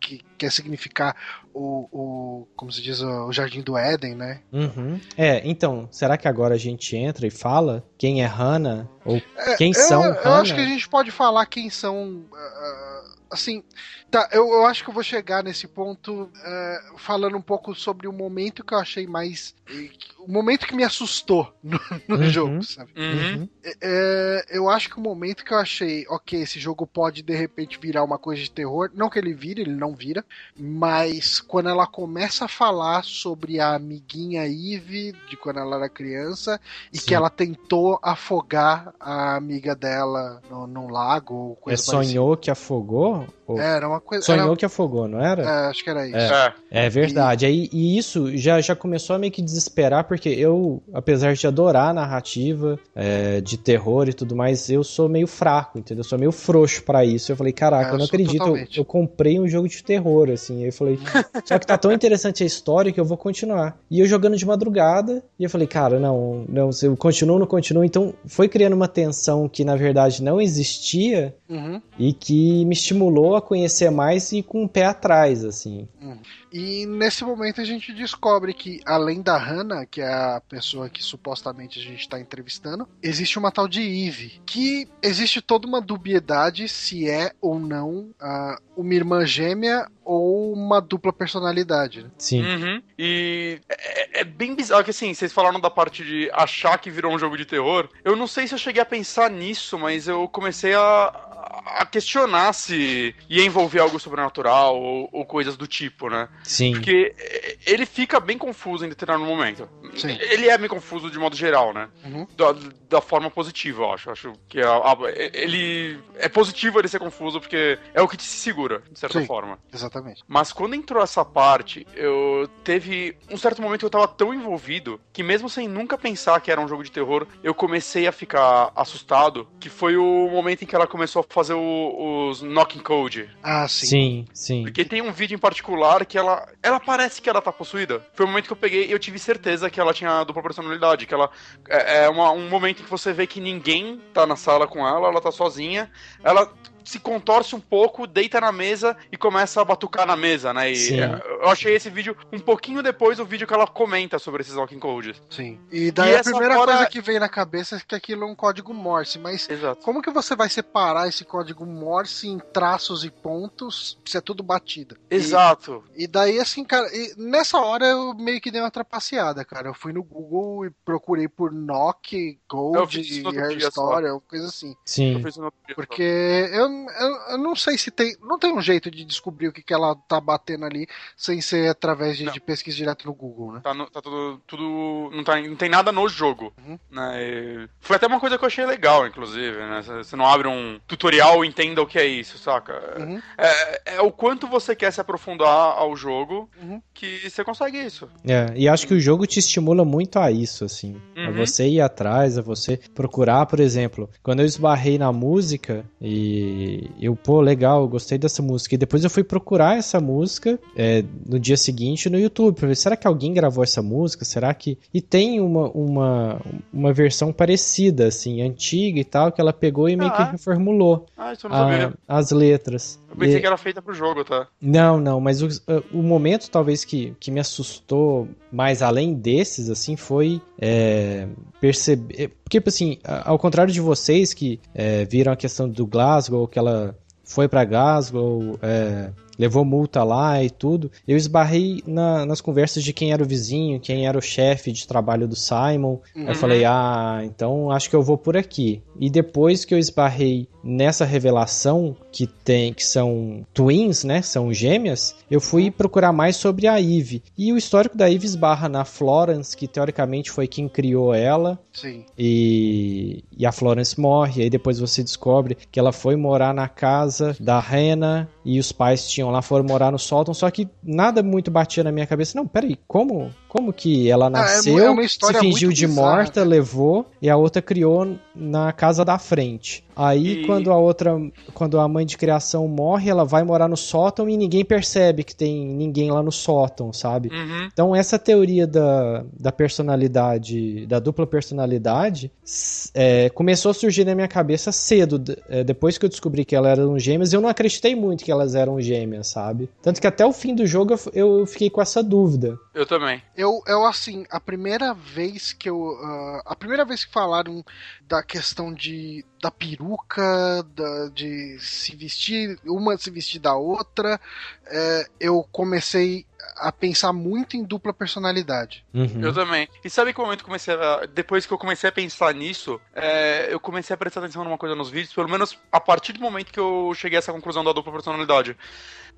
que quer significar o, o. Como se diz, o Jardim do Éden, né? Uhum. É, então, será que agora a gente entra e fala quem é Hannah? Ou quem eu, são eu Hannah? acho que a gente pode falar quem são. ah, assim, tá, eu, eu acho que eu vou chegar nesse ponto ah, falando um pouco sobre o momento que eu achei mais. O momento que me assustou no, no Uhum. jogo, sabe? Uhum. Uhum. É, eu acho que o momento que eu achei, ok, esse jogo pode de repente virar uma coisa de terror, não que ele vire, ele não vira, mas quando ela começa a falar sobre a amiguinha Eve, de quando ela era criança, e Sim. que ela tentou afogar a amiga dela no, num lago ou É coisa sonhou que afogou? Ou- parecida. Era uma coisa. Sonhou era- que afogou, não era? é, acho que era isso. É. É. É verdade. Aí, e isso já, já começou a meio que desesperar, porque eu, apesar de adorar a narrativa é, de terror e tudo mais, eu sou meio fraco, entendeu? Eu sou meio frouxo pra isso. Eu falei, caraca, É, eu eu não acredito. Eu, eu comprei um jogo de terror, assim. Aí eu falei, só que tá tão interessante a história que eu vou continuar. E eu jogando de madrugada, e eu falei, cara, não, não, se eu continuo, não continuo. Então foi criando uma tensão que na verdade não existia Uhum. e que me estimulou a conhecer mais e com o pé atrás, assim. E nesse momento a gente descobre que, além da Hannah, que é a pessoa que supostamente a gente está entrevistando, existe uma tal de Eve. Que existe toda uma dubiedade se é ou não ah, uma irmã gêmea ou uma dupla personalidade. né? Sim. Uhum. E é, é bem bizarro que assim, vocês falaram da parte de achar que virou um jogo de terror. Eu não sei se eu cheguei a pensar nisso, mas eu comecei a, a questionar se ia envolver algo sobrenatural ou, ou coisas do tipo, né? Sim. Porque é, ele fica bem confuso em determinado momento. Sim. Ele é bem confuso de modo geral, né? Uhum. Da, da forma positiva, eu acho. Eu acho que a- a- ele é positivo ele ser confuso porque é o que te segura, de certa Sim. forma. Exatamente. Mas quando entrou essa parte, eu teve um certo momento que eu tava tão envolvido que mesmo sem nunca pensar que era um jogo de terror, eu comecei a ficar assustado, que foi o momento em que ela começou a fazer o- os knocking code. Ah, sim. Sim, sim. Porque tem um vídeo em particular que ela. Ela parece que ela tá possuída. Foi o momento que eu peguei e eu tive certeza que ela tinha dupla personalidade. Que ela. É, é uma- um momento em que você vê que ninguém tá na sala com ela, ela tá sozinha. Ela se contorce um pouco, deita na mesa e começa a batucar na mesa, né? E Sim. eu achei esse vídeo um pouquinho depois do vídeo que ela comenta sobre esses knocking codes. Sim. E daí E a primeira fora- coisa que vem na cabeça é que aquilo é um código Morse, mas Exato. como que você vai separar esse código Morse em traços e pontos se é tudo batida? E- Exato. E daí, assim, cara, e nessa hora eu meio que dei uma trapaceada, cara. Eu fui no Google e procurei por Nock, Eu Gold, só. Story, coisa assim. Eu Sim. fiz isso no outro dia. Porque eu, eu, eu não sei se tem. Não tem um jeito de descobrir o que, que ela tá batendo ali sem ser através de, de pesquisa direto no Google, né? Tá, no- tá tudo, tudo não, tá, não tem nada no jogo. Uhum. Né? E Foi até uma coisa que eu achei legal, inclusive. Né? Você- não abre um tutorial e entenda o que é isso, saca? Uhum. É, é o quanto você quer se aprofundar ao jogo Uhum. que você consegue isso. É, e acho que o jogo te estimula muito a isso, assim. A Uhum. você ir atrás, a você procurar, por exemplo. Quando eu esbarrei na música e eu, pô, legal, gostei dessa música. E depois eu fui procurar essa música é, no dia seguinte no YouTube, pra ver, será que alguém gravou essa música? Será que. E tem uma, uma, uma versão parecida, assim, antiga e tal, que ela pegou e meio Ah. que reformulou Ah, isso eu não a- sabia. as letras. Eu pensei E- que era feita pro jogo, tá? não, não, mas o, o momento talvez que, que me assustou mais além desses, assim, foi é, perceber. Porque, tipo assim, ao contrário de vocês que é, viram a questão do Glasgow, que ela foi pra Glasgow, é, levou multa lá e tudo, eu esbarrei na- nas conversas de quem era o vizinho, quem era o chefe de trabalho do Simon. Uhum. Eu falei, ah, então acho que eu vou por aqui. E depois que eu esbarrei nessa revelação que tem, que são twins, né? São gêmeas, eu fui procurar mais sobre a Eve. E o histórico da Eve esbarra na Florence, que teoricamente foi quem criou ela. Sim. E, e a Florence morre, aí depois você descobre que ela foi morar na casa da Hannah e os pais tinham lá, foram morar no sótão, só que nada muito batia na minha cabeça. Não, peraí, como, como que ela Ah, é nasceu, é se fingiu de bizarra, morta, cara. levou, e a outra criou na casa da frente. Aí, E- quando a outra, quando a mãe de criação morre, ela vai morar no sótão e ninguém percebe que tem ninguém lá no sótão, sabe? Uhum. Então, essa teoria da, da personalidade, da dupla personalidade, é, começou a surgir na minha cabeça cedo. é, depois que eu descobri que elas eram gêmeas, eu não acreditei muito que elas eram gêmeas, sabe? Tanto que até o fim do jogo eu eu fiquei com essa dúvida. Eu também. Eu, eu assim, a primeira vez que eu. ah, a primeira vez que falaram da questão de da peruca, da, de se vestir, uma se vestir da outra, é, eu comecei a pensar muito em dupla personalidade. Uhum. Eu também. E sabe que o momento comecei a. Depois que eu comecei a pensar nisso, é, eu comecei a prestar atenção numa coisa nos vídeos, pelo menos a partir do momento que eu cheguei a essa conclusão da dupla personalidade.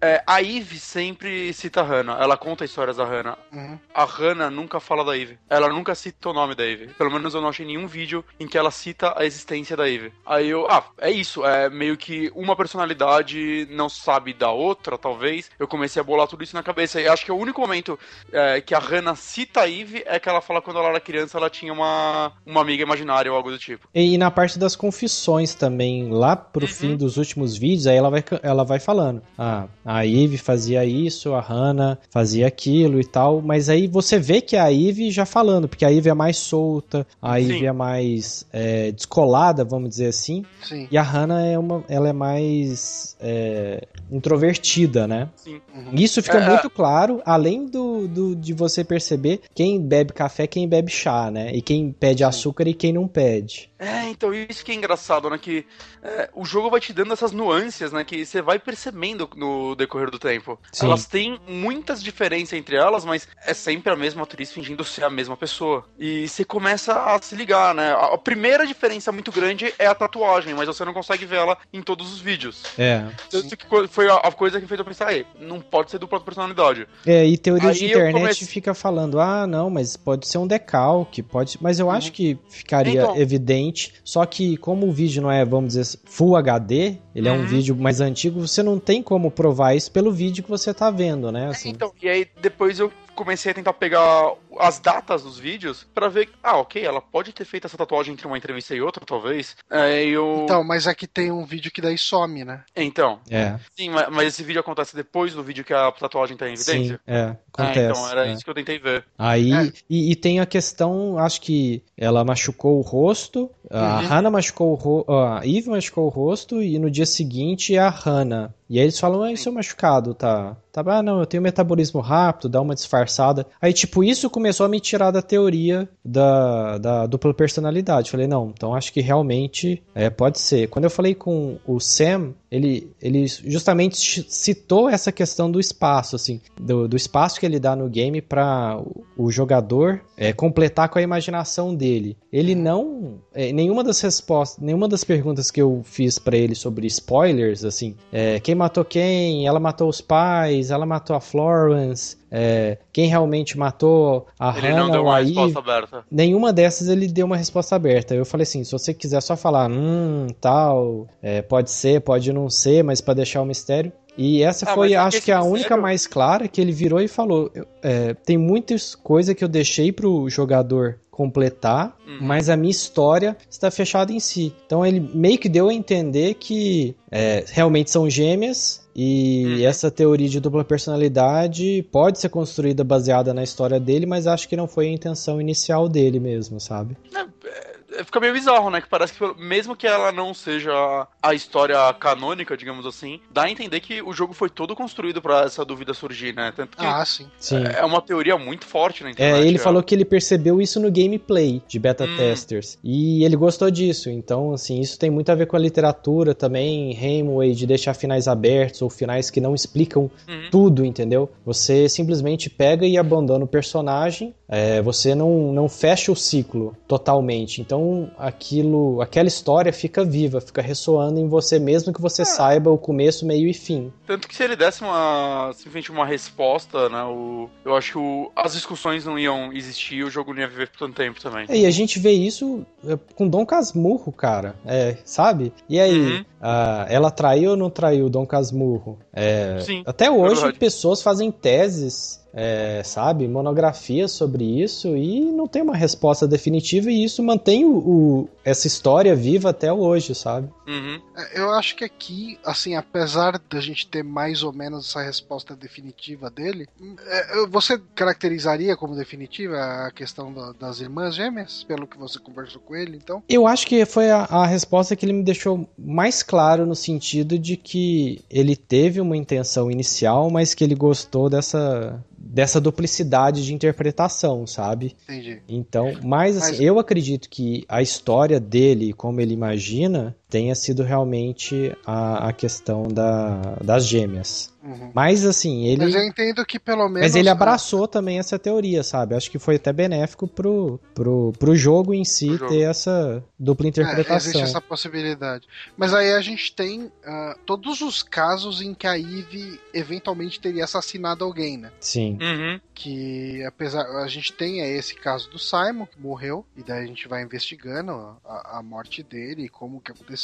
É, a Eve sempre cita a Hannah, ela conta histórias da Hannah. Uhum. A Hannah nunca fala da Eve. Ela nunca cita o nome da Eve. Pelo menos eu não achei nenhum vídeo em que ela cita a existência da Eve. Aí eu, ah, é isso. É meio que uma personalidade não sabe da outra, talvez. Eu comecei a bolar tudo isso na cabeça. E acho que o único momento é, que a Hannah cita a Eve é que ela fala quando ela era criança ela tinha uma, uma amiga imaginária ou algo do tipo. E, e na parte das confissões também, lá pro Uhum. fim dos últimos vídeos, aí ela vai, ela vai falando. Ah, a Eve fazia isso, a Hannah fazia aquilo e tal. Mas aí você vê que é a Eve já falando, porque a Eve é mais solta, a Sim. Eve é mais é, descolada, vamos dizer assim. Sim. E a Hannah é uma, ela é mais é, introvertida, né? Sim. Uhum. Isso fica É, muito claro, além do, do- de você perceber quem bebe café, quem bebe chá, né? E quem pede açúcar e quem não pede. É, então isso que é engraçado, né? Que é, o jogo vai te dando essas nuances, né? Que você vai percebendo no decorrer do tempo. Sim. Elas têm muitas diferenças entre elas, mas é sempre a mesma atriz fingindo ser a mesma pessoa. E você começa a se ligar, né? A primeira diferença muito grande é a tatuagem, mas você não consegue ver ela em todos os vídeos. É. Tanto que foi a coisa que fez eu pensar, "Ei, não pode ser dupla personalidade. É, e teoria Aí de internet comecei- fica falando, ah, não, mas pode ser um decalque, pode. Mas eu acho que ficaria Então- evidente. Só que como o vídeo não é, vamos dizer, Full HD, ele é um Uhum. vídeo mais antigo, você não tem como provar pelo vídeo que você tá vendo, né? Assim. Então, e aí depois eu comecei a tentar pegar as datas dos vídeos pra ver, ah, ok, ela pode ter feito essa tatuagem entre uma entrevista e outra, talvez. É, eu... Então, mas aqui tem um vídeo que daí some, né? Então, É, sim, ma- mas esse vídeo acontece depois do vídeo que a tatuagem tá em sim, evidência? é, Ah, acontece. então era é. isso que eu tentei ver. Aí, É. e, e tem a questão, acho que ela machucou o rosto, a Uhum. Hannah machucou o rosto, a Eve machucou o rosto e no dia seguinte é a Hannah. E aí eles falam, ah, seu machucado tá, tá, ah, não, eu tenho metabolismo rápido, dá uma disfarçada. Aí, tipo, isso começou a me tirar da teoria da, da dupla personalidade. Falei, não, então acho que realmente é, pode ser. Quando eu falei com o Sam, ele, ele justamente citou essa questão do espaço, assim, do, do espaço que ele dá no game para o, o jogador é, completar com a imaginação dele. Ele não, é, nenhuma das respostas, nenhuma das perguntas que eu fiz para ele sobre spoilers, assim, é, quem matou quem, ela matou os pais, ela matou a Florence, é, quem realmente matou a Ele não Hannah deu ou uma a Eve, resposta aberta. Nenhuma dessas ele deu uma resposta aberta. Eu falei assim, se você quiser só falar, hum, tal, é, pode ser, pode não ser, mas pra deixar o mistério. E essa Ah, foi, é acho que a mistério- única mais clara que ele virou e falou. é, tem muitas coisas que eu deixei pro jogador completar, Uhum. mas a minha história está fechada em si. Então ele meio que deu a entender que é, realmente são gêmeas e Uhum. essa teoria de dupla personalidade pode ser construída baseada na história dele, mas acho que não foi a intenção inicial dele mesmo, sabe? É, Fica meio bizarro, né? Que parece que, mesmo que ela não seja a história canônica, digamos assim, dá a entender que o jogo foi todo construído pra essa dúvida surgir, né? Tanto que Ah, sim. Sim. é uma teoria muito forte na É, internet. ele é. falou que ele percebeu isso no gameplay de beta Hum. testers. E ele gostou disso. Então, assim, isso tem muito a ver com a literatura também, Hemingway, de deixar finais abertos ou finais que não explicam Uhum. tudo, entendeu? Você simplesmente pega e abandona o personagem, é, você não, não fecha o ciclo totalmente. Então Então, aquilo, aquela história fica viva, fica ressoando em você mesmo que você saiba o começo, meio e fim. Tanto que se ele desse uma, simplesmente uma resposta, né, o, eu acho que o- as discussões não iam existir e o jogo não ia viver por tanto tempo também. E a gente vê isso é, com Dom Casmurro, cara, é, sabe? E aí, Uhum. Ah, ela traiu ou não traiu Dom Casmurro? É, Sim, até hoje, verdade. pessoas fazem teses, é, sabe, monografias sobre isso e não tem uma resposta definitiva e isso mantém o, o- essa história viva até hoje, sabe? Uhum. É, Eu acho que aqui, assim, apesar da gente ter mais ou menos essa resposta definitiva dele, é, você caracterizaria como definitiva a questão da- das irmãs gêmeas, pelo que você conversou com ele, então? Eu acho que foi a, a resposta que ele me deixou mais claro no sentido de que ele teve uma intenção inicial, mas que ele gostou dessa, dessa duplicidade de interpretação, sabe? Entendi. Então, mas assim, Mas- eu acredito que a história dele, como ele imagina, tenha sido realmente a, a questão da, das gêmeas. Uhum. Mas assim, ele. Mas eu entendo que pelo menos. Mas ele abraçou também essa teoria, sabe? Acho que foi até benéfico pro, pro, pro jogo em si jogo. ter essa dupla É, interpretação. existe essa possibilidade. Mas aí a gente tem ah, todos os casos em que a Eve eventualmente teria assassinado alguém, né? Sim. Uhum. Que apesar. A gente tem é, esse caso do Simon, que morreu, e daí a gente vai investigando a, a morte dele e como que aconteceu.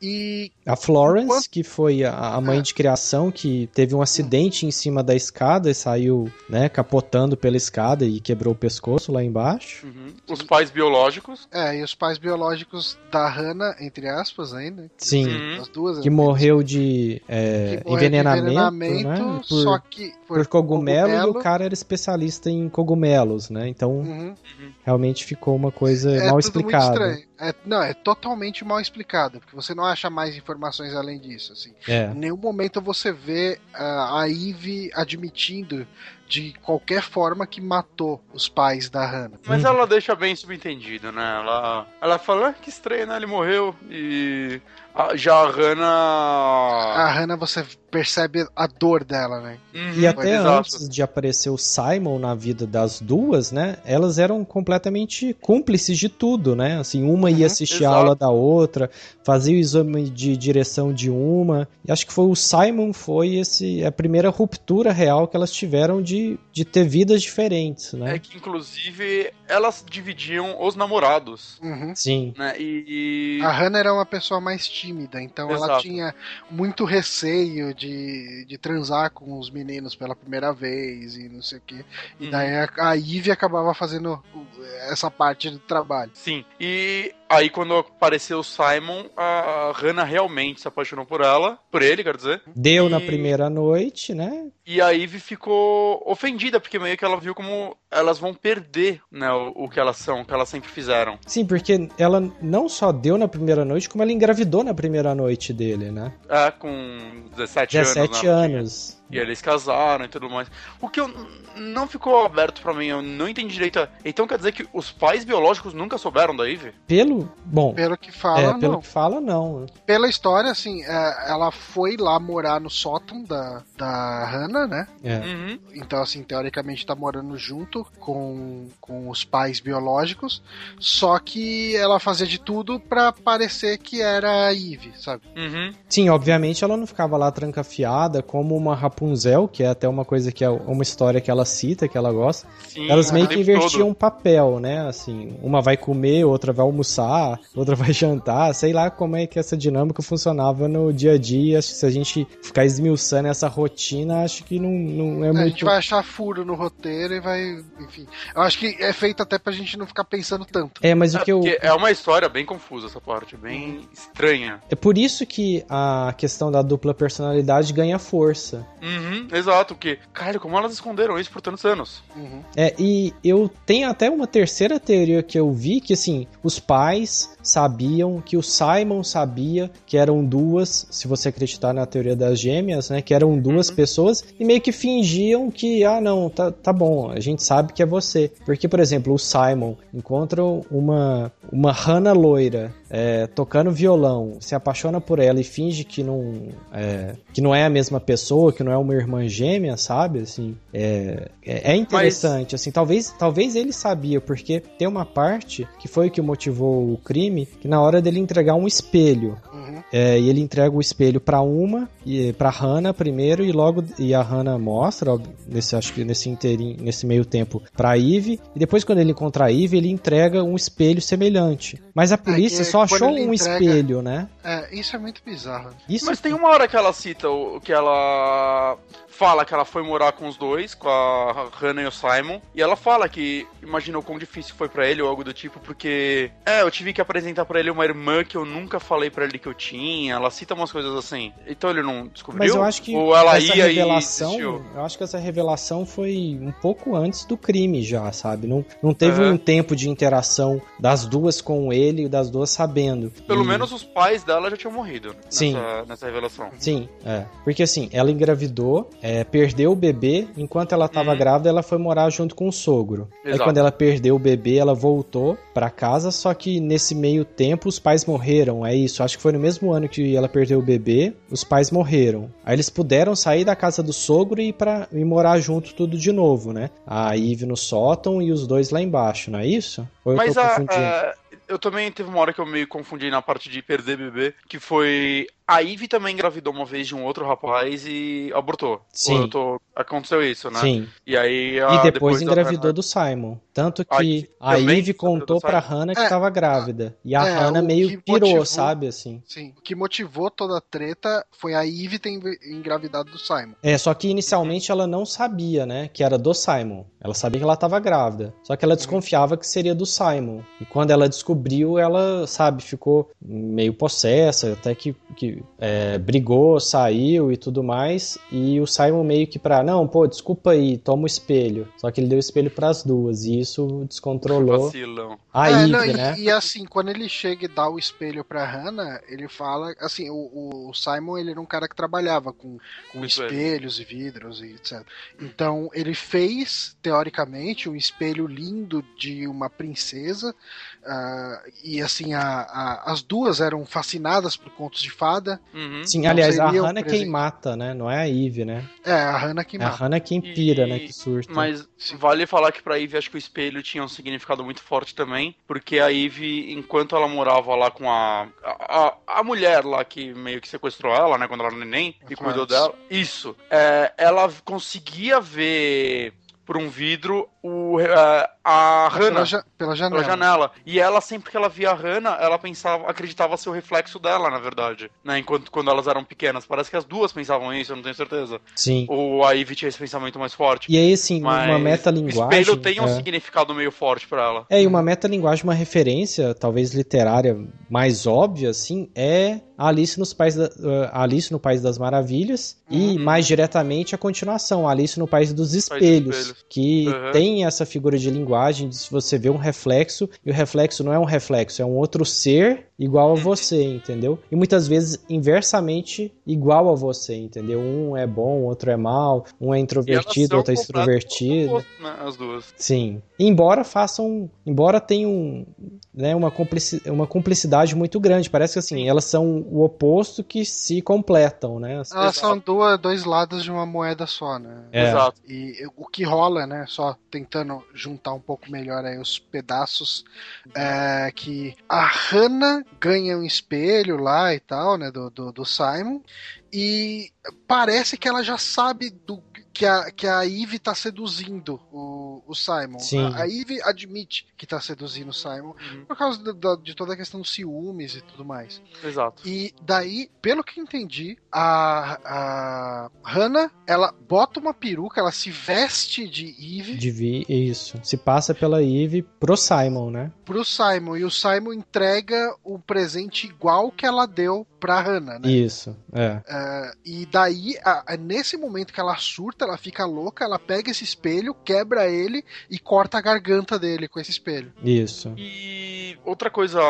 E. A Florence, Enquanto- que foi a, mãe É. de criação, que teve um acidente em cima da escada e saiu, né, capotando pela escada e quebrou o pescoço lá embaixo. Uhum. Os pais biológicos. É, e os pais biológicos da Hannah, entre aspas, ainda. Sim. Uhum. As duas. Que né? morreu de é, Que morreu de envenenamento, envenenamento, né, por, só que foi por cogumelo, e o cogumelo. cara era especialista em cogumelos, né? Então Uhum. realmente ficou uma coisa É mal explicada. É, não, é totalmente mal explicado, porque você não acha mais informações além disso, assim. É. Em nenhum momento você vê ah, a Eve admitindo de qualquer forma que matou os pais da Hannah. Mas Uhum. ela deixa bem subentendido, né? Ela, ela fala, ah, que estranho, né? Ele morreu. E a- já a Hannah. A Hannah, você percebe a dor dela, né? Uhum, E até exato. antes de aparecer o Simon na vida das duas, né? Elas eram completamente cúmplices de tudo, né? Assim, uma ia Uhum, assistir a aula da outra, fazia o exame de direção de uma. E acho que foi o Simon foi esse a primeira ruptura real que elas tiveram de, de ter vidas diferentes, É né? que, inclusive, elas dividiam os namorados. Uhum. Sim. Né? E. A Hannah era uma pessoa mais tímida, então ela Exato. tinha muito receio de, de transar com os meninos pela primeira vez e não sei o quê. E Uhum. daí a, a Eve acabava fazendo o- essa parte do trabalho. Sim. E aí, quando apareceu o Simon, a Hannah realmente se apaixonou por ela, por ele, quer dizer. Deu na E- primeira noite, né? E a Eve ficou ofendida, porque meio que ela viu como elas vão perder, né, o, o que elas são, o que elas sempre fizeram. Sim, porque ela não só deu na primeira noite, como ela engravidou na primeira noite dele, né? É, com 17, 17 anos. né? anos. E eles casaram e tudo mais. O que eu não ficou aberto pra mim, eu não entendi direito. Então quer dizer que os pais biológicos nunca souberam da Eve? Pelo. Bom, Pelo que fala, é, pelo não. que fala, não. Pela história, assim, é, ela foi lá morar no sótão da, da Hannah, né? É. Uhum. Então, assim, teoricamente tá morando junto com, com os pais biológicos. Só que ela fazia de tudo pra parecer que era a Eve, sabe? Uhum. Sim, obviamente ela não ficava lá trancafiada como uma Rapunzel, que é até uma coisa que é uma história que ela cita, que ela gosta. Sim, Elas meio que invertiam um papel, né? Assim, uma vai comer, outra vai almoçar, outra vai jantar. Sei lá como é que essa dinâmica funcionava no dia a dia. Acho que se a gente ficar esmiuçando essa rotina, acho que não, não é A muito. gente vai achar furo no roteiro e vai. Enfim. Eu acho que é feito até pra gente não ficar pensando tanto. É, mas o É, que eu. é uma história bem confusa essa parte, bem estranha. É por isso que a questão da dupla personalidade ganha força. Uhum, exato, que, cara, como elas esconderam isso por tantos anos? Uhum. É, e eu tenho até uma terceira teoria que eu vi, que assim, os pais sabiam, que o Simon sabia que eram duas, se você acreditar na teoria das gêmeas, né, que eram duas pessoas, e meio que fingiam que, ah não, tá, tá bom, a gente sabe que é você. Porque, por exemplo, o Simon encontra uma, uma Hannah loira é, tocando violão, se apaixona por ela e finge que não, é, que não é a mesma pessoa, que não é uma irmã gêmea, sabe? Assim, é, é, é interessante, assim, talvez, talvez ele sabia, porque tem uma parte que foi o que motivou o crime, que na hora dele entregar um espelho, Uhum. é, e ele entrega o espelho pra uma, e para Hannah primeiro, e logo e a Hannah mostra, ó, nesse, acho que nesse inteirinho, nesse meio tempo, pra Eve, e depois quando ele encontra a Eve, ele entrega um espelho semelhante. Mas a polícia que só achou um entrega- espelho, né? É, isso é muito bizarro. Isso Mas tem uma hora que ela cita o que ela あ。Fala que ela foi morar com os dois, com a Hannah e o Simon, e ela fala que imagina o quão difícil foi pra ele ou algo do tipo, porque é, eu tive que apresentar pra ele uma irmã que eu nunca falei pra ele que eu tinha. Ela cita umas coisas assim. Então ele não descobriu? Mas eu acho que ou ela essa ia revelação, eu acho que essa revelação foi um pouco antes do crime já, sabe? Não, não teve Aham. um tempo de interação das duas com ele e das duas sabendo. Pelo E- menos os pais dela já tinham morrido Sim. nessa, nessa revelação. Sim, é. Porque assim, ela engravidou, é, perdeu o bebê, enquanto ela tava Uhum. grávida, ela foi morar junto com o sogro. Aí Exato. quando ela perdeu o bebê, ela voltou pra casa, só que nesse meio tempo os pais morreram, é isso. Acho que foi no mesmo ano que ela perdeu o bebê, os pais morreram. Aí eles puderam sair da casa do sogro e e morar junto tudo de novo, né? A Eve no sótão e os dois lá embaixo, não é isso? Ou eu Mas tô a, confundindo? a- eu também teve uma hora que eu meio confundi na parte de perder bebê, que foi a Ivy também engravidou uma vez de um outro rapaz e abortou. Sim. Aconteceu isso, né? Sim. E aí E a- depois, da engravidou Hannah- do Simon. Tanto Ah, que a Eve engravidou contou pra? Hannah que É, tava grávida. E a é, Hannah meio pirou, motivou- sabe, assim. Sim. O que motivou toda a treta foi a Eve ter engravidado do Simon. É, só que inicialmente ela não sabia, né, que era do Simon. Ela sabia que ela tava grávida. Só que ela desconfiava que seria do Simon. E quando ela descobriu, ela, sabe, ficou meio possessa, até que, que é, brigou, saiu e tudo mais. E o Simon meio que pra, não, pô, desculpa aí, toma o espelho. Só que ele deu o espelho pras duas. E isso descontrolou Vacilão. a É, Eve, não, e, né? e assim, quando ele chega e dá o espelho pra Hannah, ele fala, assim, o, o Simon ele era um cara que trabalhava com, com Com espelho. espelhos e vidros e etc. Então ele fez, teoricamente, um espelho lindo de uma princesa, ah, e assim, a, a- as duas eram fascinadas por contos de fada. Uhum. Sim, Então aliás, a seria um Hannah é quem mata, né? Não é a Eve, né? É, a Hannah que É a mata. Hannah quem pira, E- né? Que surta. Mas vale falar que pra Eve acho que o espelho tinha um significado muito forte também, porque a Eve, enquanto ela morava lá com a, a, a mulher lá que meio que sequestrou ela, né, quando ela era neném, e A cuidou dela, isso, é, ela conseguia ver por um vidro o, é, a Pela, Hannah. ja- pela Pela janela. janela. E ela, sempre que ela via a Hannah, ela pensava, acreditava ser o reflexo dela, na verdade. Né? Enquanto quando elas eram pequenas. Parece que as duas pensavam isso, eu não tenho certeza. Sim. Ou a Ivy tinha esse pensamento mais forte. E aí, assim, Mas uma O metalinguagem. espelho tem um é. significado meio forte pra ela. É, e uma metalinguagem, uma referência, talvez literária mais óbvia, assim, é a Alice, nos País da- uh, Alice no País das Maravilhas e, Uhum. mais diretamente, a continuação, Alice no País dos dos Espelhos, Espelhos. que Uhum. tem essa figura de linguagem de se você vê um reflexo, e o reflexo não é um reflexo, é um outro ser igual a Uhum. você, entendeu? E muitas vezes inversamente igual a você, entendeu? Um é bom, outro é mal, um é E introvertido, outro é extrovertido. né, as duas. Sim. Embora façam. Embora tenham né, uma, complici, uma cumplicidade muito grande. Parece que assim, elas são o oposto que se completam, né? Elas Exato. são duas, dois lados de uma moeda só, né? É. Exato. E o que rola, né? Só tentando juntar um pouco melhor aí os pedaços, é que a Hannah ganha um espelho lá e tal, né? Do, do, do Simon. E parece que ela já sabe do que a, que a Eve tá seduzindo o, o Simon. Sim. A, a Eve admite que tá seduzindo o Simon Uhum. por causa de toda a questão dos ciúmes e tudo mais. Exato. E daí, pelo que eu entendi, a, a Hannah, ela bota uma peruca, ela se veste de Eve De vi, isso. Se passa pela Eve pro Simon, né? pro Simon, e o Simon entrega o presente igual que ela deu pra Hannah, né? Isso. É. É, e daí, a- a- nesse momento que ela surta, ela fica louca, ela pega esse espelho, quebra ele e corta a garganta dele com esse espelho. Isso. E outra coisa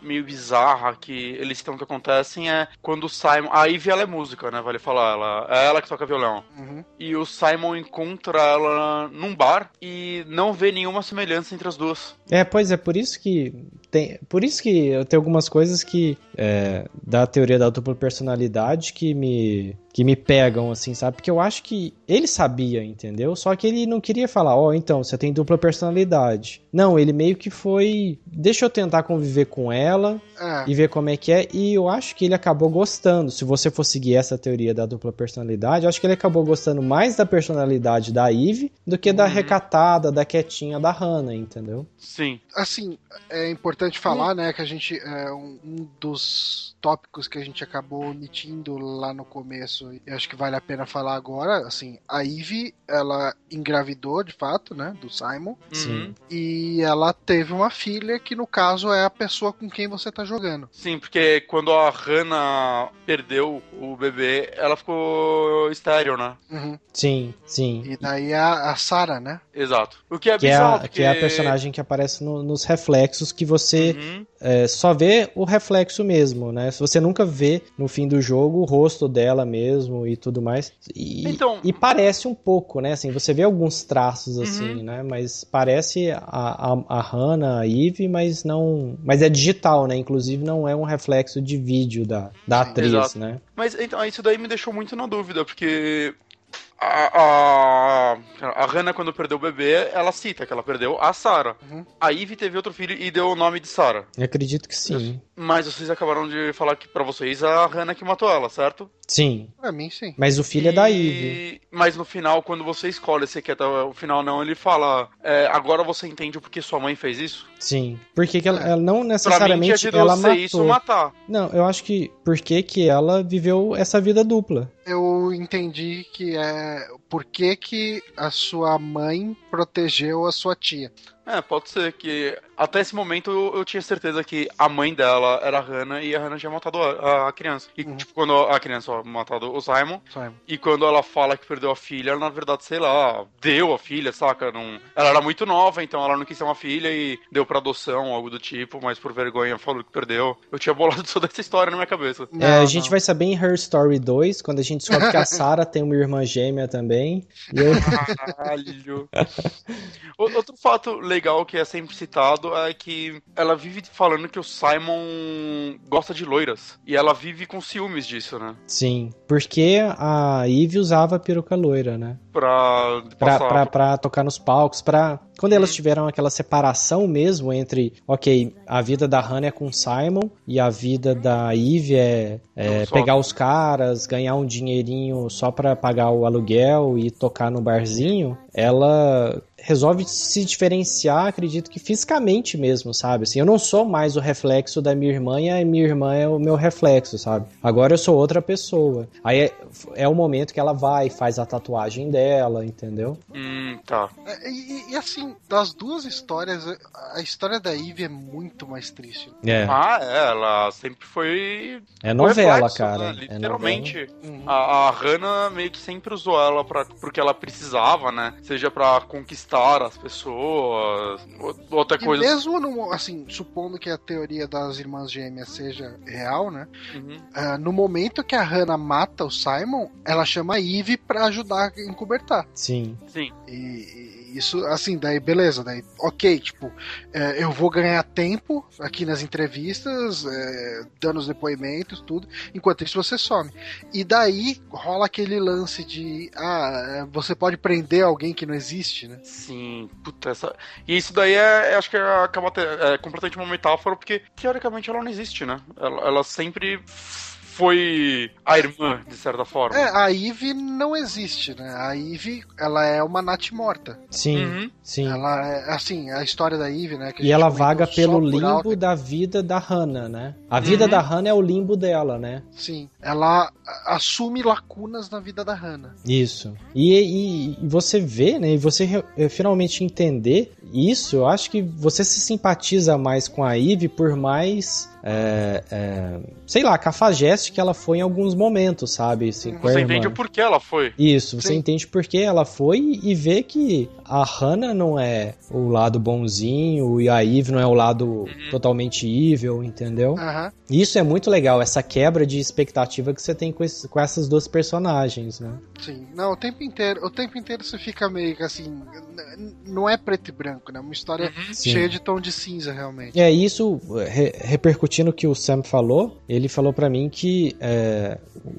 meio bizarra que eles citam que acontecem é quando o Simon. A Ivy ela é música, né? Vale falar. Ela, é ela que toca violão. Uhum. E o Simon encontra ela num bar e não vê nenhuma semelhança entre as duas. É, pois é, por isso que tem, por isso que eu tenho algumas coisas que é, da teoria da dupla personalidade que me que me pegam assim, sabe? Porque eu acho que ele sabia, entendeu? Só que ele não queria falar, ó, oh, então você tem dupla personalidade. Não, ele meio que foi, deixa eu tentar conviver com ela É. e ver como é que é. E eu acho que ele acabou gostando. Se você for seguir essa teoria da dupla personalidade, eu acho que ele acabou gostando mais da personalidade da Eve do que da Uhum. recatada, da quietinha da Hannah, entendeu? Sim. Assim, é importante falar, né, que a gente. É, um, um dos tópicos que a gente acabou omitindo lá no começo, e acho que vale a pena falar agora, assim, a Ivy, ela engravidou de fato, né, do Simon, Sim. Uhum. e ela teve uma filha que no caso é a pessoa com quem você tá jogando. Sim, porque quando a Hannah perdeu o bebê, ela ficou estéreo, né? Uhum. Sim, sim. E daí a, a Sarah, né? Exato. O que é Que é, bizarro, a, porque... que é a personagem que aparece no- nos reflexos que você Uhum. é, só vê o reflexo mesmo, né? Você nunca vê no fim do jogo o rosto dela mesmo e tudo mais. E, Então- e parece um pouco, né? Assim, você vê alguns traços assim, Uhum. né? Mas parece a, a, a Hannah, a Eve, mas não. Mas é digital, né? Inclusive não é um reflexo de vídeo da, da Sim, atriz, exato. né? Mas então, isso daí me deixou muito na dúvida, porque a, a, a Hannah, quando perdeu o bebê, ela cita que ela perdeu a Sarah. Uhum. A Ivy teve outro filho e deu o nome de Sarah. Eu acredito que sim. Mas vocês acabaram de falar que pra vocês a Hannah que matou ela, certo? Sim. Pra mim, sim. Mas o filho é da E- Eve. Mas no final, quando você escolhe se quer o final não, ele fala: é, agora você entende o porquê sua mãe fez isso? Sim. Porque que ela, É. ela não Pra mim, necessariamente ela matou. isso matar. Não, eu acho que porque que ela viveu essa vida dupla. Eu entendi que é por que, que a sua mãe protegeu a sua tia. É, pode ser que até esse momento eu, eu tinha certeza que a mãe dela era a Hannah e a Hannah tinha matado a, a criança. E Uhum. tipo, quando a criança ó, matado o Simon, Simon. e quando ela fala que perdeu a filha, ela, na verdade, sei lá, deu a filha, saca? Não... Ela era muito nova, então ela não quis ter uma filha e deu pra adoção, algo do tipo, mas por vergonha falou que perdeu. Eu tinha bolado toda essa história na minha cabeça. É, Não, a gente não. vai saber em Her Story 2, quando a gente descobre que a Sarah tem uma irmã gêmea também. E aí- Caralho. Outro fato legal que é sempre citado é que ela vive falando que o Simon gosta de loiras. E ela vive com ciúmes disso, né? sim, porque a Eve usava a peruca loira, né? Pra Pra, pra, pra tocar nos palcos, pra... Quando elas tiveram aquela separação mesmo entre, ok, a vida da Hannah é com o Simon e a vida da Eve é, é só- pegar os caras, ganhar um dinheirinho só pra pagar o aluguel e tocar no barzinho, ela resolve se diferenciar, acredito que fisicamente mesmo, sabe? Assim, eu não sou mais o reflexo da minha irmã e a minha irmã é o meu reflexo, sabe? Agora eu sou outra pessoa. Aí é, é o momento que ela vai, faz a tatuagem dela, entendeu? Hum, tá. É, E, e, assim, das duas histórias, a história da Eve é muito mais triste. É, Ah, é, ela sempre foi. é novela, reflexo, cara. né? É Literalmente. Uhum. A, a Hannah meio que sempre usou ela pra, porque ela precisava, né? Seja pra conquistar as pessoas, ou outra E coisa. mesmo, no, assim, supondo que a teoria das irmãs gêmeas seja real, né? Uhum. ah, no momento que a Hannah mata o Simon, ela chama a Eve pra ajudar a encobertar. Sim. Sim. E, e isso, assim, daí beleza, daí ok, tipo, é, eu vou ganhar tempo aqui nas entrevistas, é, dando os depoimentos, tudo, enquanto isso você some. E daí rola aquele lance de, ah, é, você pode prender alguém que não existe, né? Sim, puta, essa. E isso daí é, acho que é, acaba te- é completamente uma metáfora, porque teoricamente ela não existe, né? Ela, ela sempre foi a irmã, de certa forma. É, a Eve não existe, né? A Eve, ela é uma Nath morta. Sim, Uhum. sim. Ela é, assim, a história da Eve, né? E ela vaga pelo limbo da vida da Hannah, né? A vida Uhum. da Hannah é o limbo dela, né? Sim, ela assume lacunas na vida da Hannah. Isso. E, e- e você vê, né? E você re- eh, finalmente entender isso, eu acho que você se simpatiza mais com a Eve por mais é, é, sei lá, cafajeste que ela foi em alguns momentos, sabe? Assim, Você irmã. entende o porquê ela foi. Isso, você Sim. entende por que ela foi e vê que a Hannah não é o lado bonzinho e a Eve não é o lado totalmente evil, entendeu? Aham. Isso é muito legal, essa quebra de expectativa que você tem com, esse- com essas duas personagens, né? Sim. Não, o tempo inteiro, o tempo inteiro você fica meio que assim, não é preto e branco, né? Uma história Sim. cheia de tom de cinza, realmente. É isso, re- repercutindo o que o Sam falou, ele falou pra mim que é,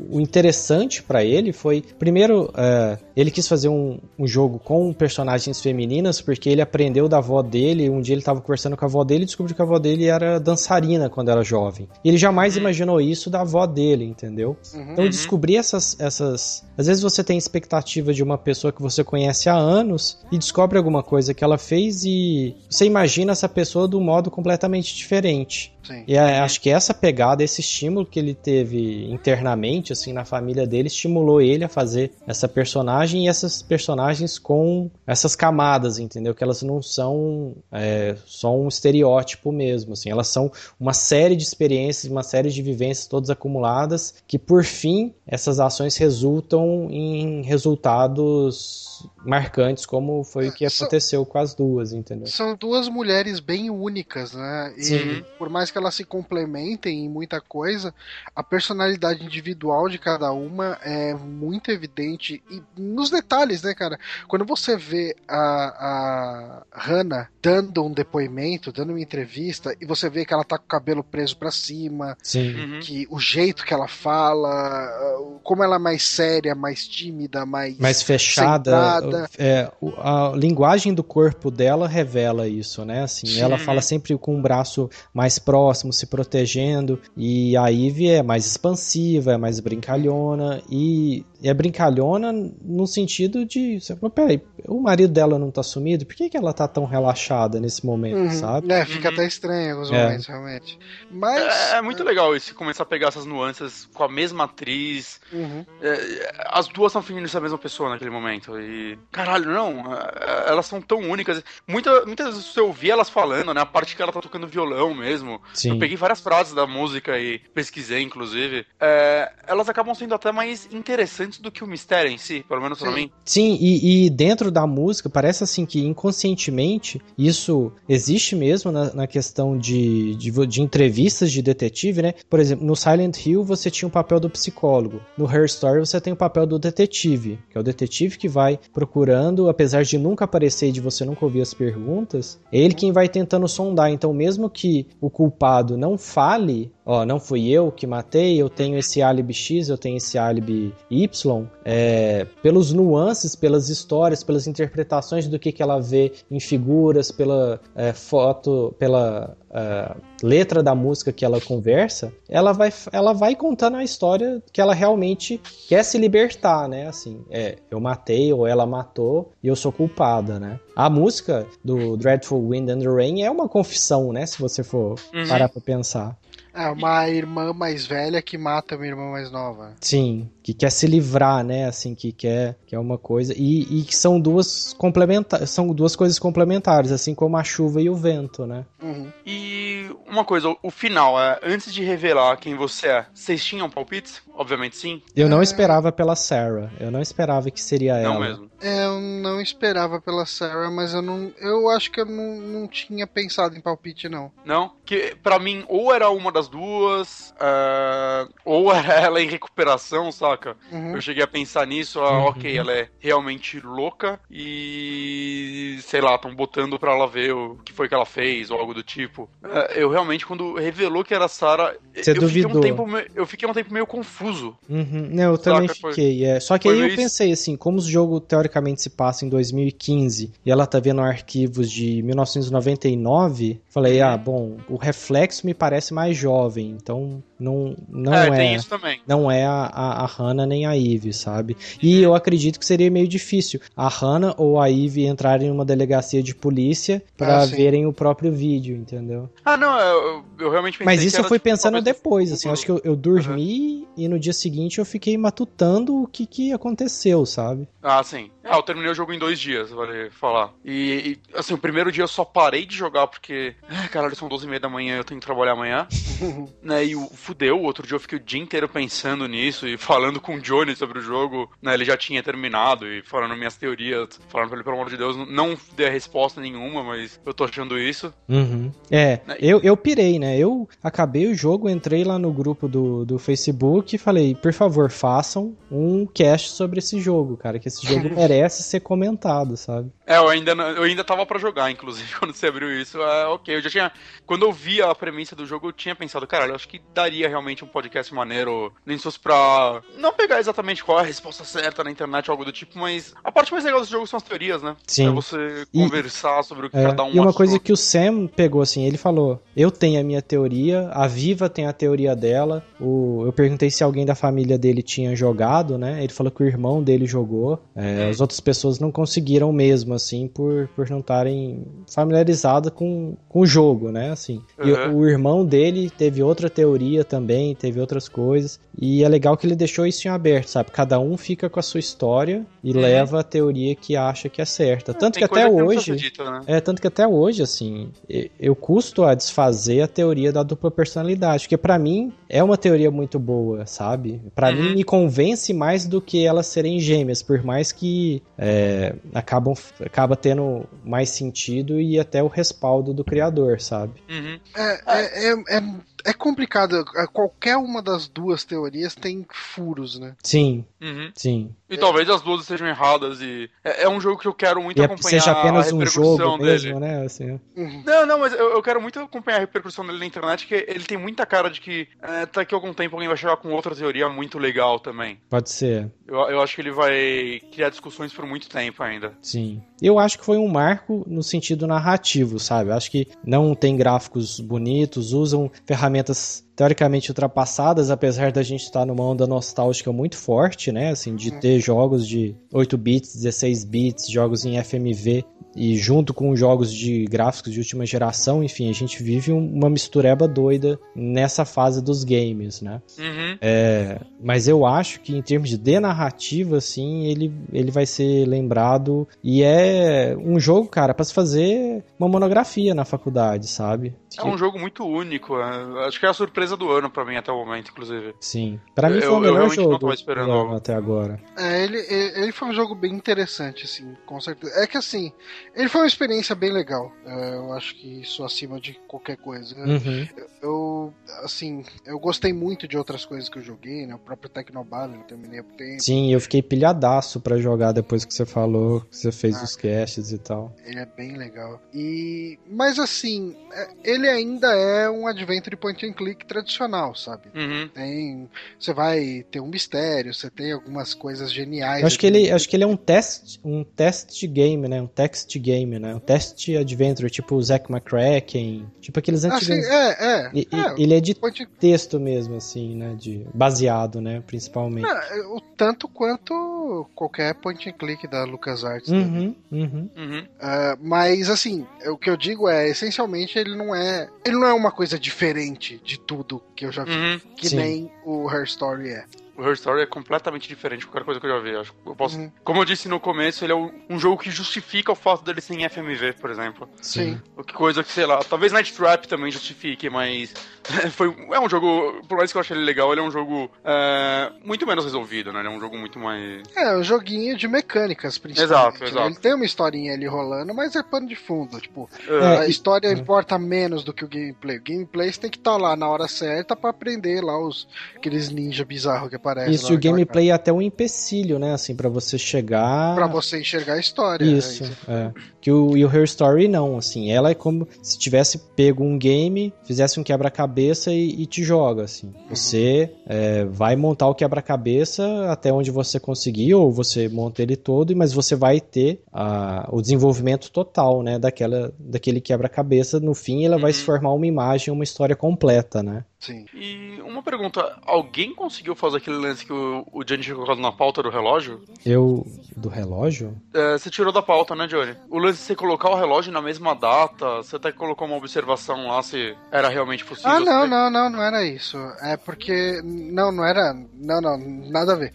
o interessante pra ele foi, primeiro, é, ele quis fazer um, um jogo com personagens femininas porque ele aprendeu da avó dele, um dia ele tava conversando com a avó dele e descobriu que a avó dele era dançarina quando era jovem. E ele jamais imaginou isso da avó dele, entendeu? Uhum. Então descobrir essas, essas. Às vezes você tem expectativa de uma pessoa que você conhece há anos e descobre alguma coisa que ela fez e você imagina essa pessoa de um modo completamente diferente. Sim. E acho que essa pegada, esse estímulo que ele teve internamente, assim, na família dele, estimulou ele a fazer essa personagem e essas personagens com essas camadas, entendeu? Que elas não são é, só um estereótipo mesmo, assim, elas são uma série de experiências, uma série de vivências todas acumuladas, que por fim essas ações resultam em resultados marcantes, como foi o que aconteceu com as duas, entendeu? São duas mulheres bem únicas, né? E Sim. por mais que elas se complementem em muita coisa, a personalidade individual de cada uma é muito evidente e nos detalhes, né, cara? Quando você vê a, a Hannah dando um depoimento, dando uma entrevista, e você vê que ela tá com o cabelo preso pra cima, Sim. Uhum. que o jeito que ela fala, como ela é mais séria, mais tímida, mais. mais fechada. Centrada. É, o- a linguagem do corpo dela revela isso, né? Assim, Sim. ela fala sempre com o braço mais próximo, se protegendo, e a Ivy é mais expansiva, é mais brincalhona, e é brincalhona no sentido de, peraí, o marido dela não tá sumido, por que, que ela tá tão relaxada nesse momento, Uhum. sabe? É, fica Uhum. até estranho em alguns É. momentos, realmente. Mas. É, é muito legal esse começar a pegar essas nuances com a mesma atriz. Uhum. É, as duas estão fingindo ser a mesma pessoa naquele momento. E. Caralho, não. é, Elas são tão únicas. Muita, muitas vezes você ouvia elas falando, né? A parte que ela tá tocando violão mesmo. Sim. Eu peguei várias frases da música e pesquisei, inclusive. É, elas acabam sendo até mais interessantes do que o mistério em si, pelo menos pra Sim. mim. Sim, e, e dentro da música, parece assim que inconscientemente isso existe mesmo na, na questão de, de, de entrevistas de detetive, né? Por exemplo, no Silent Hill você tinha o papel do psicólogo, no Her Story você tem o papel do detetive, que é o detetive que vai procurando, apesar de nunca aparecer e de você nunca ouvir as perguntas, é ele quem vai tentando sondar. Então, mesmo que o culpado não fale, ó, não fui eu que matei, eu tenho esse álibi X, eu tenho esse álibi Y, é, pelos nuances, pelas histórias, pelas interpretações do que, que ela vê em figuras, pela é, foto, pela é, letra da música que ela conversa, ela vai, ela vai contando a história que ela realmente quer se libertar, né? Assim, é, eu matei ou ela matou e eu sou culpada, né? A música do Dreadful Wind and the Rain é uma confissão, né? Se você for Uhum. parar pra pensar. É uma irmã mais velha que mata uma irmã mais nova. Sim, que quer se livrar, né? Assim, que quer, que é uma coisa e, e que são duas complementares, são duas coisas complementares, assim como a chuva e o vento, né? Uhum. E uma coisa, o final, é, antes de revelar quem você é, vocês tinham palpites? Obviamente sim. Eu não É. esperava pela Sarah, eu não esperava que seria Não ela. mesmo. É, Eu não esperava pela Sarah, mas eu não. Eu acho que eu não, não tinha pensado em palpite, não. Não? Que pra mim, ou era uma das duas, é, ou era ela em recuperação, saca? Uhum. Eu cheguei a pensar nisso, ah, Uhum. ok, ela é realmente louca e sei lá, estão botando pra ela ver o que foi que ela fez ou algo do tipo. É, eu realmente, quando revelou que era a Sarah, Você eu fiquei, duvidou. um tempo, me- eu fiquei um tempo meio confuso. Uhum, não, eu também Saca, foi- fiquei. é. Só que foi aí eu meio pensei assim, como o jogo teoricamente se passa em 2015 e ela tá vendo arquivos de 1999, falei, ah, bom, o reflexo me parece mais jovem, então não, não é, é, tem isso também. não é a, a, a Hannah nem a Eve, sabe? E eu acredito que seria meio difícil a Hannah ou a Eve entrarem numa delegacia de polícia pra Ah, verem o próprio vídeo, entendeu? Ah, não, eu, eu realmente pensei Mas que isso eu fui tipo, pensando depois, assim, eu acho que eu, eu dormi e no dia seguinte eu fiquei matutando o que que aconteceu, sabe? Ah, sim. Ah, eu terminei o jogo em dois dias, vale falar. E, e, assim, o primeiro dia eu só parei de jogar porque. Ai, caralho, são 12 e meia da manhã eu tenho que trabalhar amanhã. né, e o fudeu, o outro dia eu fiquei o dia inteiro pensando nisso e falando com o Johnny sobre o jogo. Né, ele já tinha terminado e falando minhas teorias, falando pra ele, pelo amor de Deus, não dei resposta nenhuma, mas eu tô achando isso. Uhum. É, Né, eu, eu pirei, né? Eu acabei o jogo, entrei lá no grupo do, do Facebook e falei, por favor, façam um cast sobre esse jogo, cara, que esse jogo merece ser comentado, sabe? É, eu ainda, eu ainda tava pra jogar, inclusive, quando você abriu isso. É, ok, eu já tinha. Quando eu vi a premissa do jogo, eu tinha pensado, caralho, eu acho que daria realmente um podcast maneiro, nem se fosse pra. Não pegar exatamente qual é a resposta certa na internet ou algo do tipo, mas a parte mais legal desse jogo são as teorias, né? Sim. É você E- conversar sobre o que É, cada um e uma coisa que o Sam pegou assim, ele falou: Eu tenho a minha teoria, a Viva tem a teoria dela. O, eu perguntei se alguém da família dele tinha jogado, né? Ele falou que o irmão dele jogou. É, Hum. As outras pessoas não conseguiram mesmo, assim, por, por não estarem familiarizadas com, com o jogo, né? Assim. E Uhum. o, o irmão dele teve outra teoria também, teve outras coisas. E é legal que ele deixou isso em aberto, sabe? Cada um fica com a sua história e Uhum. leva a teoria que acha que é certa. Tanto Tem que até precisa hoje. dita, né? É, tanto que até hoje, assim, e- eu custo a desfazer a teoria da dupla personalidade, porque pra mim é uma teoria muito boa, sabe? Pra Uhum. mim me convence mais do que elas serem gêmeas, por mais que é, acabam, acaba tendo mais sentido e até o respaldo do criador, sabe? Uhum. É, é, é, é, é complicado. Qualquer uma das duas teorias tem furos, né? Sim, Uhum. sim. E talvez as duas estejam erradas e. É, é um jogo que eu quero muito E é, acompanhar. seja apenas a um repercussão jogo dele. mesmo, né? Assim, Uhum. Não, não, mas eu, eu quero muito acompanhar a repercussão dele na internet, que ele tem muita cara de que é, daqui a algum tempo alguém vai chegar com outra teoria muito legal também. pode ser. Eu, eu acho que ele vai criar discussões por muito tempo ainda. Sim. Eu acho que foi um marco no sentido narrativo, sabe? Eu acho que não tem gráficos bonitos, usam ferramentas teoricamente ultrapassadas, apesar da gente estar numa onda nostálgica muito forte, né? Assim, de ter jogos de 8 bits, 16 bits, jogos em FMV e junto com jogos de gráficos de última geração, enfim, a gente vive um- uma mistureba doida nessa fase dos games, né? Uhum. É, mas eu acho que em termos de narrativa, assim, ele, ele vai ser lembrado e é um jogo, cara, pra se fazer uma monografia na faculdade, sabe? É um jogo muito único. é, acho que é a surpresa do ano pra mim até o momento, inclusive. Sim. Pra mim Eu- foi o eu melhor realmente não jogo tava esperando do até agora. É, ele, ele foi um jogo bem interessante, assim, com certeza. É que assim, ele foi uma experiência bem legal. É, eu acho que isso acima de qualquer coisa. Uhum. Eu, assim, eu gostei muito de outras coisas que eu joguei, né? O próprio Tecnobattle, eu terminei pouco tempo. Sim, eu fiquei pilhadaço pra jogar depois que você falou, que você fez Ah. os casts e tal. Ele é bem legal. E mas assim, é, ele ainda é um adventure point and click tradicional, sabe? Uhum. Tem, você vai ter um mistério, você tem algumas coisas geniais. Eu acho que ele, acho que ele é um test, um test game, né? Um text game, né? Um test adventure, tipo o Zack McCracken, tipo aqueles Ah, antigos. sim, é, é. E- é, ele é de and texto mesmo, assim, né? De, baseado, né? Principalmente. Não, é, o tanto quanto qualquer point and click da LucasArts. né? Uhum, uhum. Uhum. Ah, mas assim, o que eu digo é, essencialmente ele não é, ele não é uma coisa diferente de tudo que eu já vi, Uhum. que Sim. nem o Her Story é. O Her Story é completamente diferente de qualquer coisa que eu já vi. Acho que eu posso... Uhum. Como eu disse no começo, ele é um jogo que justifica o fato dele ser em FMV, por exemplo. Sim. O que coisa que, sei lá, talvez Night Trap também justifique, mas foi, é um jogo, por mais que eu achei ele legal, ele é um jogo é, muito menos resolvido, né? Ele é um jogo muito mais... É, um joguinho de mecânicas, principalmente. Exato, né? exato. Ele tem uma historinha ali rolando, mas é pano de fundo. Tipo, é, a e- história é. importa menos do que o gameplay. O gameplay você tem que estar lá na hora certa pra aprender lá os aqueles ninja bizarros que aparecem. Isso, lá e o gameplay é até um empecilho, né? Assim, pra você chegar. Pra você enxergar a história. Isso, né? é. Que o, e o Her Story não, assim, ela é como se tivesse pego um game, fizesse um quebra-cabeça e, e te joga, assim. Você é, vai montar o quebra-cabeça até onde você conseguir, ou você monta ele todo, mas você vai ter a, o desenvolvimento total, né, daquela, daquele quebra-cabeça. No fim, ela vai Uhum. se formar uma imagem, uma história completa, né? Sim. E uma pergunta, alguém conseguiu fazer aquele lance que o, o Johnny tinha colocado na pauta do relógio? Eu. Do relógio? É, você tirou da pauta, né, Johnny? O lance de você colocar o relógio na mesma data, você até colocou uma observação lá se era realmente possível. Ah, não, não, não, não era isso. É porque. Não, não era. Não, não, nada a ver.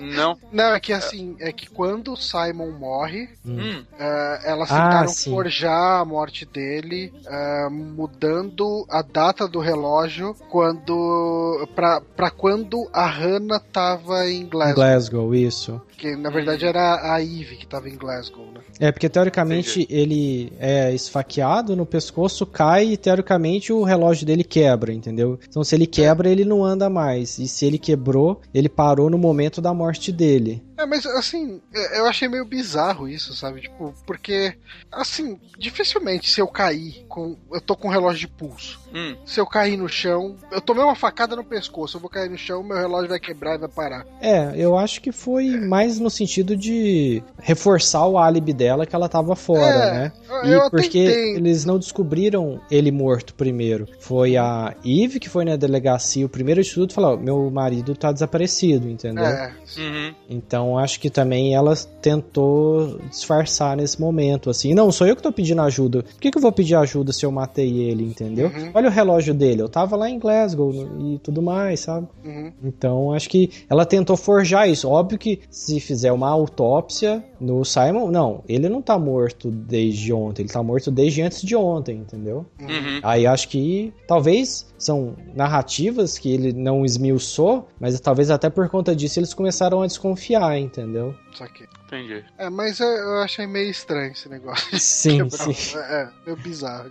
Não? Não, é que assim, é que quando o Simon morre, Hum. eh, elas Ah, tentaram sim. forjar a morte dele, eh, mudando a data do relógio quando. Pra, pra quando a Hannah tava em Glasgow. Glasgow, isso. Que na verdade era a Eve que tava em Glasgow, né? É, porque teoricamente ele é esfaqueado no pescoço, cai e teoricamente o relógio dele quebra, entendeu? Então se ele quebra, ele não anda mais. E se ele quebrou, ele parou no momento da morte dele. É, mas assim, é, eu achei meio bizarro isso, sabe? Tipo, porque, assim, dificilmente se eu cair com. Eu tô com um relógio de pulso. Hum. Se eu cair no chão, eu tomei uma facada no pescoço, eu vou cair no chão, meu relógio vai quebrar e vai parar. É, eu acho que foi mais no sentido de reforçar o álibi dela que ela tava fora, É, né? E eu porque tentei. eles não descobriram ele morto primeiro. Foi a Eve que foi na delegacia, o primeiro de tudo, falou: "Ó, meu marido tá desaparecido, entendeu? É, Uhum. Então acho que também ela tentou disfarçar nesse momento, assim. Não, sou eu que tô pedindo ajuda. Por que, que eu vou pedir ajuda se eu matei ele, entendeu? Uhum. Olha o relógio dele, eu tava lá em Glasgow e tudo mais, sabe? uhum. Então acho que ela tentou forjar isso. Óbvio que se fizer uma autópsia no Simon, não, ele não tá morto desde ontem, ele tá morto desde antes de ontem, entendeu? Uhum. Aí acho que talvez são narrativas que ele não esmiuçou, mas talvez até por conta disso eles começaram a desconfiar, entendeu? Só que. Entendi. É, mas eu, eu achei meio estranho esse negócio. Sim, Quebrar- sim. É, meio bizarro.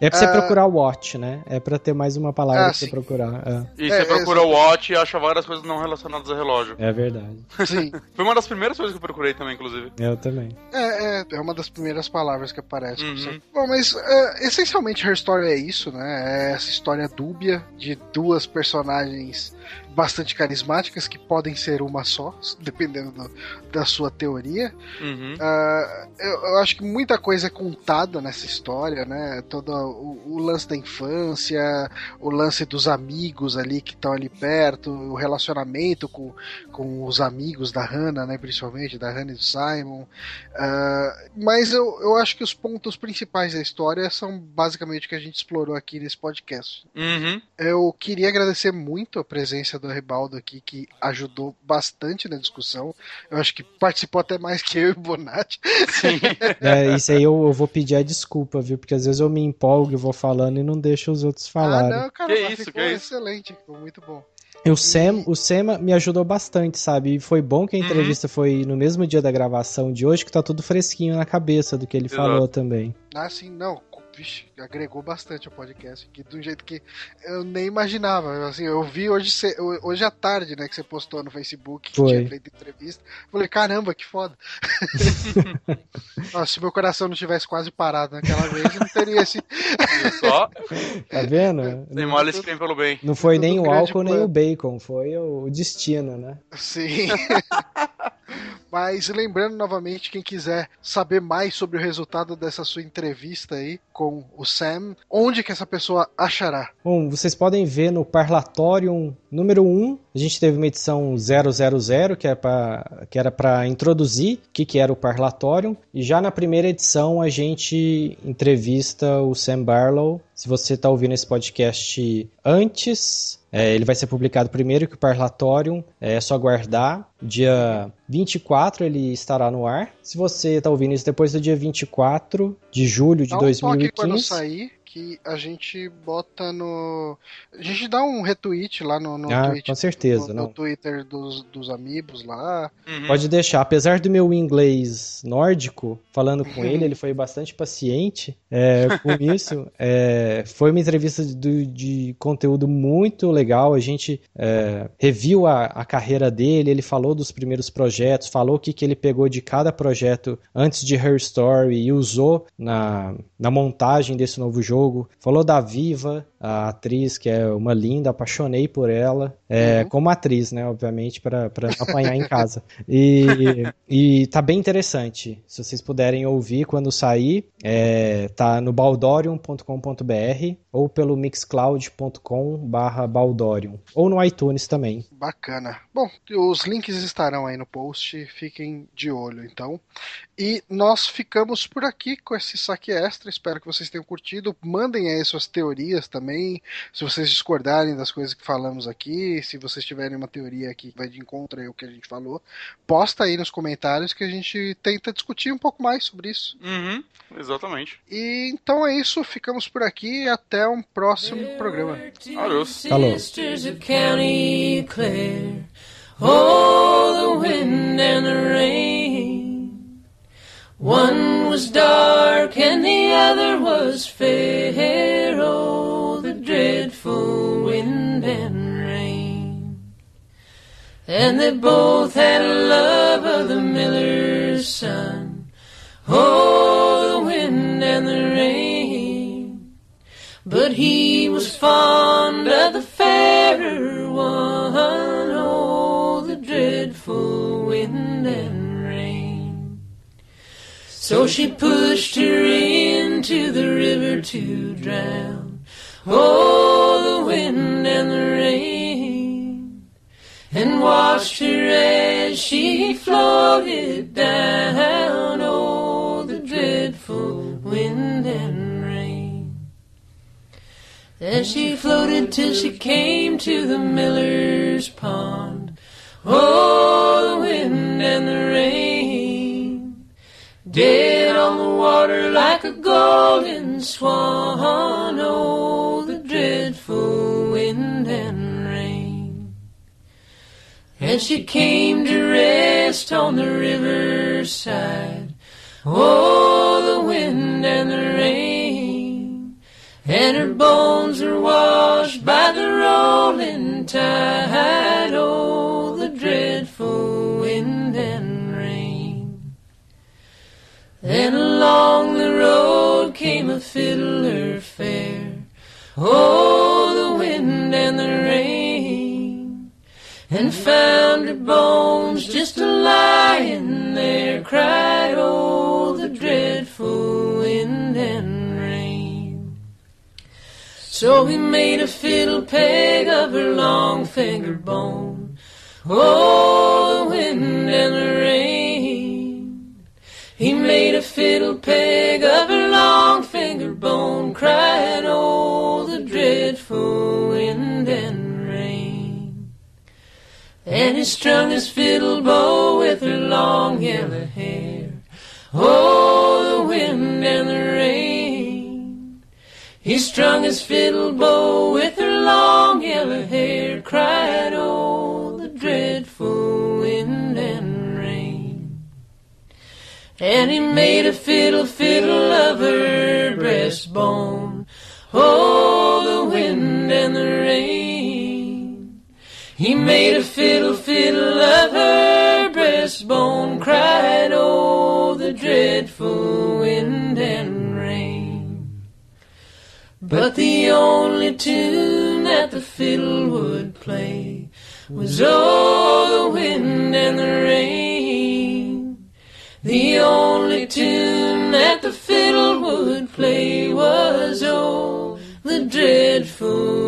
É pra você Ah. procurar watch, né? É pra ter mais uma palavra Ah, pra você sim. procurar. E É, você procura é, o Watch e acha várias coisas não relacionadas a relógio. É, é verdade. Sim. Foi uma das primeiras coisas que eu procurei também, inclusive. Eu também. É, é, é uma das primeiras palavras que aparece. Uhum. Bom, mas é, essencialmente Her Story é isso, né? É essa história dúbia de duas personagens bastante carismáticas que podem ser uma só, dependendo do- da sua teoria. Uhum. Ah, eu, eu acho que muita coisa é contada nessa história, né? Todo o, o lance da infância, o lance dos amigos ali que estão ali perto, o relacionamento com, com os amigos da Hannah, né? Principalmente da Hannah e do Simon. Ah, mas eu, eu acho que os pontos principais da história são basicamente o que a gente explorou aqui nesse podcast. Uhum. Eu queria agradecer muito a presença do Ribaldo aqui, que ajudou bastante na discussão. Eu acho que participou até mais que eu e o Bonatti. Sim. É, isso aí eu, eu vou pedir a desculpa, viu? Porque às vezes eu me empolgo e vou falando e não deixo os outros falarem. Ah, não, cara, Que mas isso, ficou que isso? excelente, ficou muito bom. E o Sam, o Sam me ajudou bastante, sabe? E foi bom que a Uhum. entrevista foi no mesmo dia da gravação de hoje, que tá tudo fresquinho na cabeça do que ele Exato. falou também. Ah, sim, não, vixe, agregou bastante ao podcast aqui, de um jeito que eu nem imaginava. Assim, eu vi hoje, hoje à tarde, né, que você postou no Facebook que Foi. tinha feito entrevista. Falei, caramba, que foda. Nossa, se meu coração não tivesse quase parado naquela vez, eu não teria esse. Só? Tá vendo? Tem mole esse bem pelo bem. Não foi nem o álcool nem o bacon, foi o destino, né? Sim. Mas lembrando novamente, quem quiser saber mais sobre o resultado dessa sua entrevista aí com o Sam, onde que essa pessoa achará? Bom, vocês podem ver no Parlatorium número 1, a gente teve uma edição 000, que, é que era para introduzir o que, que era o Parlatorium, e já na primeira edição a gente entrevista o Sam Barlow. Se você está ouvindo esse podcast antes, é, ele vai ser publicado primeiro que o Parlatorium, é só aguardar. Dia 24 ele estará no ar. Se você está ouvindo isso depois do dia 24 de julho de Dá um toque quando 2015. sair, que a gente bota no. A gente dá um retweet lá no, no, Ah, tweet, com certeza, no, não. no Twitter dos, dos amigos lá. Uhum. Pode deixar. Apesar do meu inglês nórdico, falando com ele, ele foi bastante paciente é, com isso. É, foi uma entrevista de, de conteúdo muito legal. A gente é, reviu a, a carreira dele, ele falou dos primeiros projetos, falou o que, que ele pegou de cada projeto antes de Her Story e usou na, na montagem desse novo jogo. Falou da Viva, a atriz, que é uma linda, apaixonei por ela. É, Uhum. Como atriz, né? Obviamente, para apanhar em casa. E, e tá bem interessante. Se vocês puderem ouvir quando sair, é, tá no baldorium.com.br. ou pelo mixcloud.com barra Baldorium, ou no iTunes também. Bacana. Bom, os links estarão aí no post, fiquem de olho então. E nós ficamos por aqui com esse saque extra. Espero que vocês tenham curtido. Mandem aí suas teorias também. Se vocês discordarem das coisas que falamos aqui, se vocês tiverem uma teoria que vai de encontro aí o que a gente falou, posta aí nos comentários que a gente tenta discutir um pouco mais sobre isso. Uhum, exatamente. E então é isso. Ficamos por aqui. Até um próximo programa. Adeus. Oh, the wind and the rain. One was dark and the other was fair. Oh, dreadful wind and rain. And they both had a love of the miller's son. Oh, the wind and the rain. But he was fond of the fairer one. Oh, the dreadful wind and rain. So she pushed her into the river to drown. Oh, And watched her as she floated down. Oh, the dreadful wind and rain. As she floated till she came to the miller's pond. Oh, the wind and the rain. Dead on the water like a golden swan. Oh, the dreadful wind As she came to rest on the riverside. Oh, the wind and the rain. And her bones are washed by the rolling tide. Oh, the dreadful wind and rain. Then along the road came a fiddler fair. Oh, And found her bones just a lying there. Cried, oh, the dreadful wind and rain. So he made a fiddle peg of her long finger bone. Oh, the wind and the rain. He made a fiddle peg of her long finger bone. Cried, oh, the dreadful And he strung his fiddle bow with her long yellow hair. Oh, the wind and the rain. He strung his fiddle bow with her long yellow hair. Cried, oh, the dreadful wind and rain. And he made a fiddle fiddle of her breastbone. Oh, the wind and the rain. He made a fiddle fiddle of her breastbone. Cried, oh, the dreadful wind and rain. But the only tune that the fiddle would play was oh, the wind and the rain. The only tune that the fiddle would play was oh, the dreadful